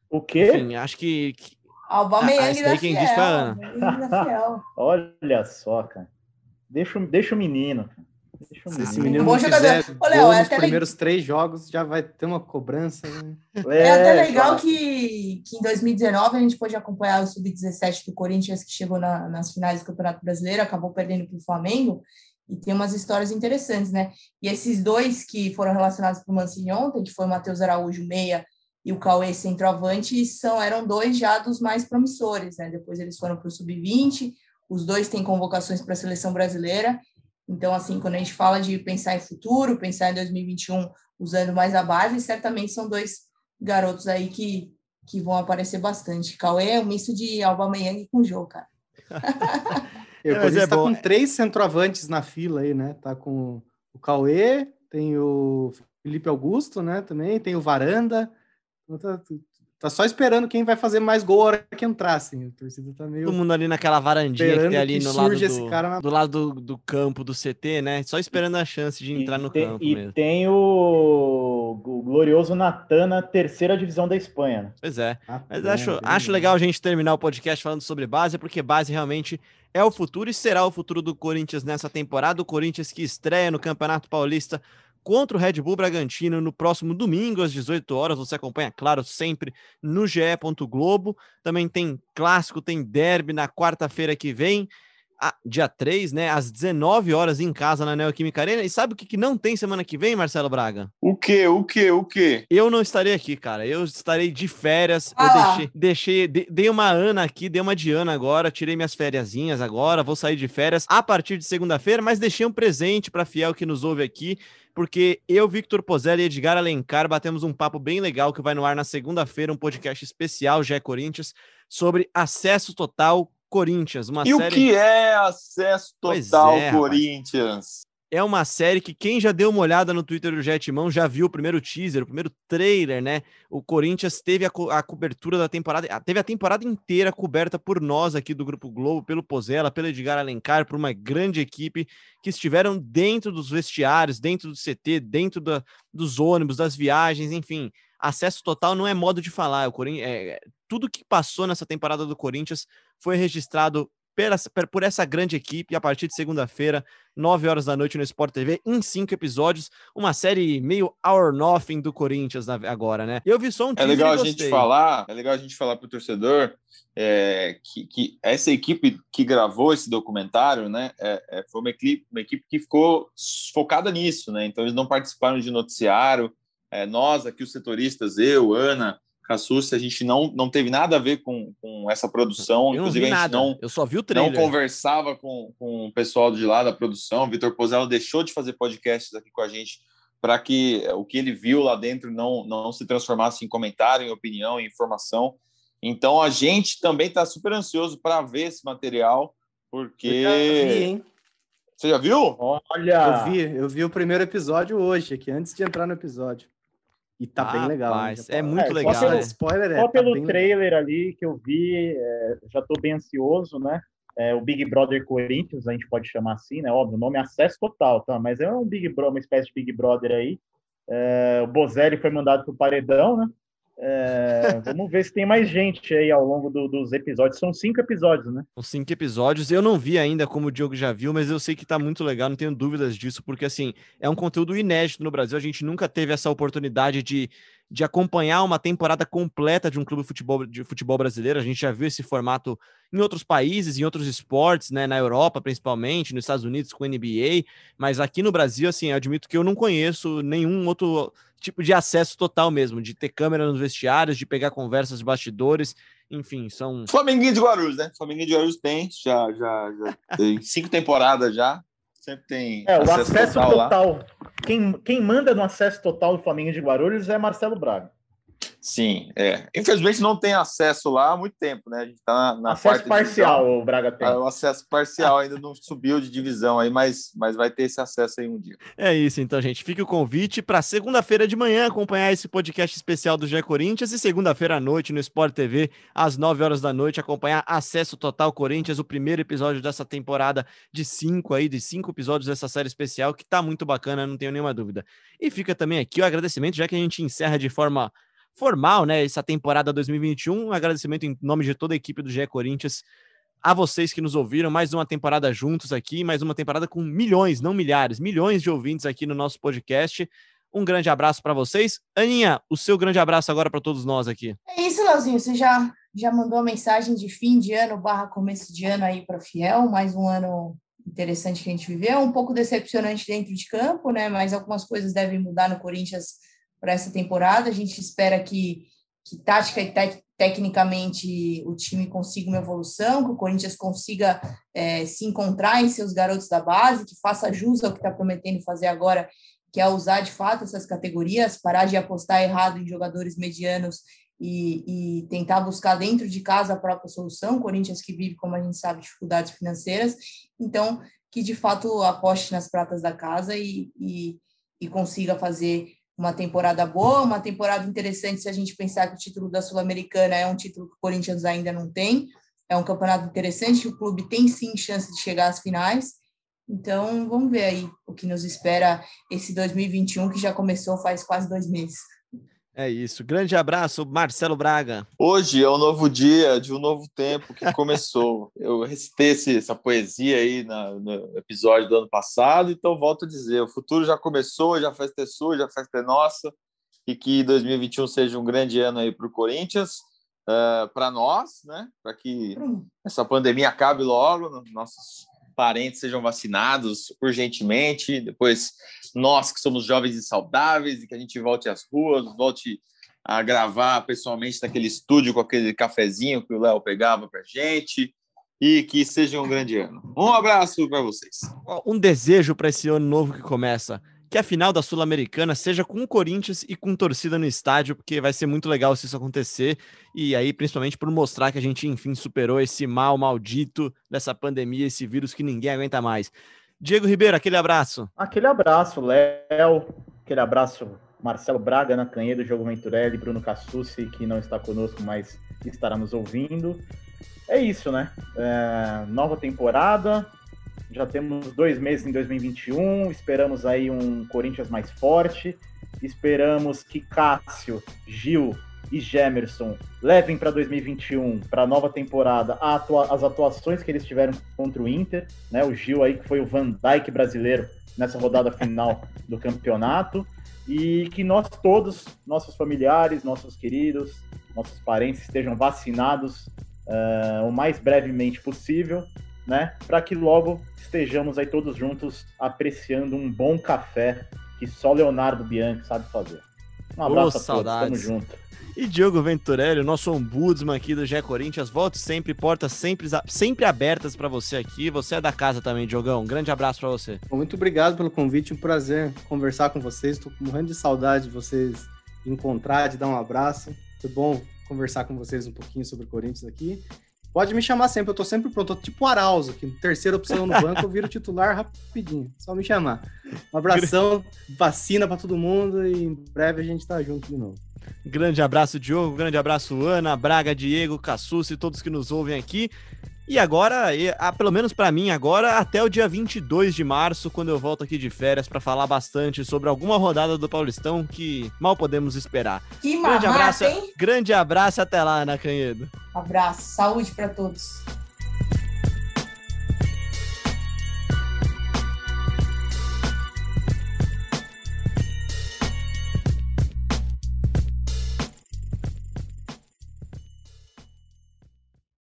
O quê? Enfim, acho que, que Aubameyang ah, da quem Fiel. Diz *laughs* Olha só, cara. Deixa, deixa o menino. Deixa o menino. Se esse menino bom jogador. Ô, Léo, é nos primeiros le... três jogos já vai ter uma cobrança. Né? É, é, até legal que, que em 2019 a gente pôde acompanhar o Sub-17 do Corinthians, que chegou na, nas finais do Campeonato Brasileiro, acabou perdendo para o Flamengo, e tem umas histórias interessantes, né? E esses dois que foram relacionados para o Mancini ontem, que foi o Matheus Araújo, meia, e o Cauê centroavante são eram dois já dos mais promissores, né? Depois eles foram para o sub-20, os dois têm convocações para a seleção brasileira. Então, assim, quando a gente fala de pensar em futuro, pensar em 2021 usando mais a base, certamente são dois garotos aí que, que vão aparecer bastante. Cauê é um misto de Alba Meyang com Jô, cara. *laughs* Eu é, é tá com três centroavantes na fila aí, né? Tá com o Cauê, tem o Felipe Augusto, né? Também tem o Varanda, Tá, tá, só esperando quem vai fazer mais gol a hora que entrar, assim. A torcida tá meio. Todo mundo ali naquela varandinha que tem ali no lado, do, na... do lado do, do, campo do CT, né? Só esperando a chance de entrar e no tem, campo. E mesmo. tem o, o glorioso Natan na terceira divisão da Espanha. Né? Pois é. Ah, Mas acho, acho legal a gente terminar o podcast falando sobre base, porque base realmente é o futuro e será o futuro do Corinthians nessa temporada. O Corinthians que estreia no Campeonato Paulista contra o Red Bull Bragantino no próximo domingo às 18 horas. Você acompanha, claro, sempre no GE. Globo. Também tem clássico, tem derby na quarta-feira que vem dia 3, né, às 19 horas em casa na Neoquímica Arena. E sabe o que, que não tem semana que vem, Marcelo Braga? O que? O que? O que? Eu não estarei aqui, cara. Eu estarei de férias. Ah. Eu deixei, deixei de, dei uma Ana aqui, dei uma Diana agora, tirei minhas fériasinhas agora, vou sair de férias a partir de segunda-feira, mas deixei um presente para fiel que nos ouve aqui porque eu, Victor Pozelli e Edgar Alencar batemos um papo bem legal que vai no ar na segunda-feira, um podcast especial, já é Corinthians, sobre acesso total Corinthians. Uma e série... o que é acesso total é, Corinthians? É uma série que quem já deu uma olhada no Twitter do Jetmão já viu o primeiro teaser, o primeiro trailer, né? O Corinthians teve a, co a, cobertura da temporada, teve a temporada inteira coberta por nós aqui do Grupo Globo, pelo Pozella, pelo Edgar Alencar, por uma grande equipe que estiveram dentro dos vestiários, dentro do CT, dentro da, dos ônibus, das viagens, enfim. Acesso total não é modo de falar. O Corinthians, é, tudo que passou nessa temporada do Corinthians foi registrado por essa grande equipe a partir de segunda-feira, 9 horas da noite no Sport TV, em cinco episódios, uma série meio Our Nothing do Corinthians agora, né? Eu vi só um É legal a gente falar, é legal a gente falar pro torcedor é, que, que, essa equipe que gravou esse documentário, né, é, é, foi uma equipe, uma equipe que ficou focada nisso, né? Então eles não participaram de noticiário. É, nós aqui, os setoristas, eu, Ana, Cassucci, a gente não, não teve nada a ver com, com essa produção. Eu Inclusive, a gente nada. não. Eu só vi o trailer. Não conversava com, com o pessoal de lá da produção. Vitor Pozello deixou de fazer podcasts aqui com a gente para que o que ele viu lá dentro não, não se transformasse em comentário, em opinião, em informação. Então a gente também está super ansioso para ver esse material, porque. Eu já vi, hein? Você já viu? Olha! Eu vi, eu vi o primeiro episódio hoje, aqui, antes de entrar no episódio. E tá bem legal. Né? É muito é, legal. Só pelo, né? spoiler, é, só tá pelo trailer legal. ali que eu vi, é, já tô bem ansioso, né? É, o Big Brother Corinthians, a gente pode chamar assim, né? Óbvio, o nome é acesso total, tá? Mas é um Big Brother, uma espécie de Big Brother aí. É, o Bozelli foi mandado pro paredão, né? É, vamos ver se tem mais gente aí ao longo do, dos episódios. São cinco episódios, né? São cinco episódios. Eu não vi ainda, como o Diogo já viu, mas eu sei que tá muito legal, não tenho dúvidas disso, porque assim, é um conteúdo inédito no Brasil. A gente nunca teve essa oportunidade de, de acompanhar uma temporada completa de um clube de futebol, de futebol brasileiro. A gente já viu esse formato em outros países, em outros esportes, né, na Europa principalmente, nos Estados Unidos com NBA, mas aqui no Brasil, assim, eu admito que eu não conheço nenhum outro tipo de acesso total mesmo, de ter câmera nos vestiários, de pegar conversas de bastidores, enfim, são... Flamenguinho de Guarulhos, né? Flamenguinho de Guarulhos tem, já, já, já *laughs* tem cinco temporadas já, sempre tem É, o acesso total. Quem, quem manda no acesso total do Flamengo de Guarulhos é Marcelo Braga. Sim, é. Infelizmente não tem acesso lá há muito tempo, né? A gente tá na, na acesso parcial, divisão. o Braga tem. Ah, o acesso parcial ainda não subiu de divisão aí, mas, mas vai ter esse acesso aí um dia. É isso, então, gente. Fica o convite para segunda-feira de manhã acompanhar esse podcast especial do Gé Corinthians e segunda-feira à noite no Sport TV, às 9 horas da noite, acompanhar Acesso Total Corinthians, o primeiro episódio dessa temporada de cinco aí, de cinco episódios dessa série especial, que tá muito bacana, não tenho nenhuma dúvida. E fica também aqui o agradecimento, já que a gente encerra de forma formal, né? Essa temporada 2021. Um agradecimento em nome de toda a equipe do GE Corinthians a vocês que nos ouviram. Mais uma temporada juntos aqui, mais uma temporada com milhões, não milhares, milhões de ouvintes aqui no nosso podcast. Um grande abraço para vocês. Aninha, o seu grande abraço agora para todos nós aqui. É isso, Leozinho. Você já, já mandou a mensagem de fim de ano barra começo de ano aí para Fiel. Mais um ano interessante que a gente viveu. Um pouco decepcionante dentro de campo, né? Mas algumas coisas devem mudar no Corinthians para essa temporada. A gente espera que, que tática e te tecnicamente o time consiga uma evolução, que o Corinthians consiga é, se encontrar em seus garotos da base, que faça jus ao que está prometendo fazer agora, que é usar de fato essas categorias, parar de apostar errado em jogadores medianos e, e, tentar buscar dentro de casa a própria solução. Corinthians que vive, como a gente sabe, dificuldades financeiras. Então, que de fato aposte nas pratas da casa e, e, e consiga fazer uma temporada boa, uma temporada interessante se a gente pensar que o título da Sul-Americana é um título que o Corinthians ainda não tem. É um campeonato interessante, o clube tem sim chance de chegar às finais. Então, vamos ver aí o que nos espera esse 2021, que já começou faz quase dois meses. É isso. Grande abraço, Marcelo Braga. Hoje é um novo dia de um novo tempo que começou. *laughs* Eu recitei esse, essa poesia aí na, no episódio do ano passado, então volto a dizer: o futuro já começou, já faz ter sua, já faz ter nossa, e que 2021 seja um grande ano aí para o Corinthians, uh, para nós, né? Para que essa pandemia acabe logo, nossos parentes sejam vacinados urgentemente, depois nós que somos jovens e saudáveis e que a gente volte às ruas, volte a gravar pessoalmente naquele estúdio com aquele cafezinho que o Léo pegava para gente e que seja um grande ano. Um abraço para vocês. Um desejo para esse ano novo que começa que a final da Sul-Americana seja com o Corinthians e com torcida no estádio, porque vai ser muito legal se isso acontecer. E aí, principalmente por mostrar que a gente, enfim, superou esse mal maldito dessa pandemia, esse vírus que ninguém aguenta mais. Diego Ribeiro, aquele abraço. Aquele abraço, Léo. Aquele abraço, Marcelo Braga, Ana Canhedo, Jogo Venturelli, Bruno Cassucci, que não está conosco, mas estará nos ouvindo. É isso, né? É, nova temporada, já temos dois meses em 2021, esperamos aí um Corinthians mais forte, esperamos que Cássio, Gil e Gemerson levem para 2021, para a nova temporada, atua as atuações que eles tiveram contra o Inter, né? O Gil aí que foi o Van Dijk brasileiro nessa rodada final *laughs* do campeonato e que nós todos, nossos familiares, nossos queridos, nossos parentes estejam vacinados uh, o mais brevemente possível né? Para que logo estejamos aí todos juntos apreciando um bom café que só Leonardo Bianchi sabe fazer. Um abraço oh, a todos, tamo junto. E Diogo Venturelli, nosso ombudsman aqui do Gé Corinthians, volte sempre, portas sempre, sempre abertas para você aqui. Você é da casa também, Diogão. Um grande abraço para você. Muito obrigado pelo convite, um prazer conversar com vocês. Estou morrendo de saudade de vocês encontrar, de dar um abraço. Foi bom conversar com vocês um pouquinho sobre o Corinthians aqui. Pode me chamar sempre, eu tô sempre pronto. Tô tipo Arauzo, aqui, terceira opção no banco, eu viro titular rapidinho. Só me chamar. Um abração, vacina para todo mundo e em breve a gente tá junto de novo. Grande abraço, Diogo. Grande abraço, Ana, Braga, Diego, Cassus e todos que nos ouvem aqui. E agora, ah, pelo menos para mim, agora até o dia 22 de março, quando eu volto aqui de férias para falar bastante sobre alguma rodada do Paulistão que mal podemos esperar. Que grande mamata, abraço, hein? grande abraço até lá, Ana Canhedo. Abraço, saúde para todos.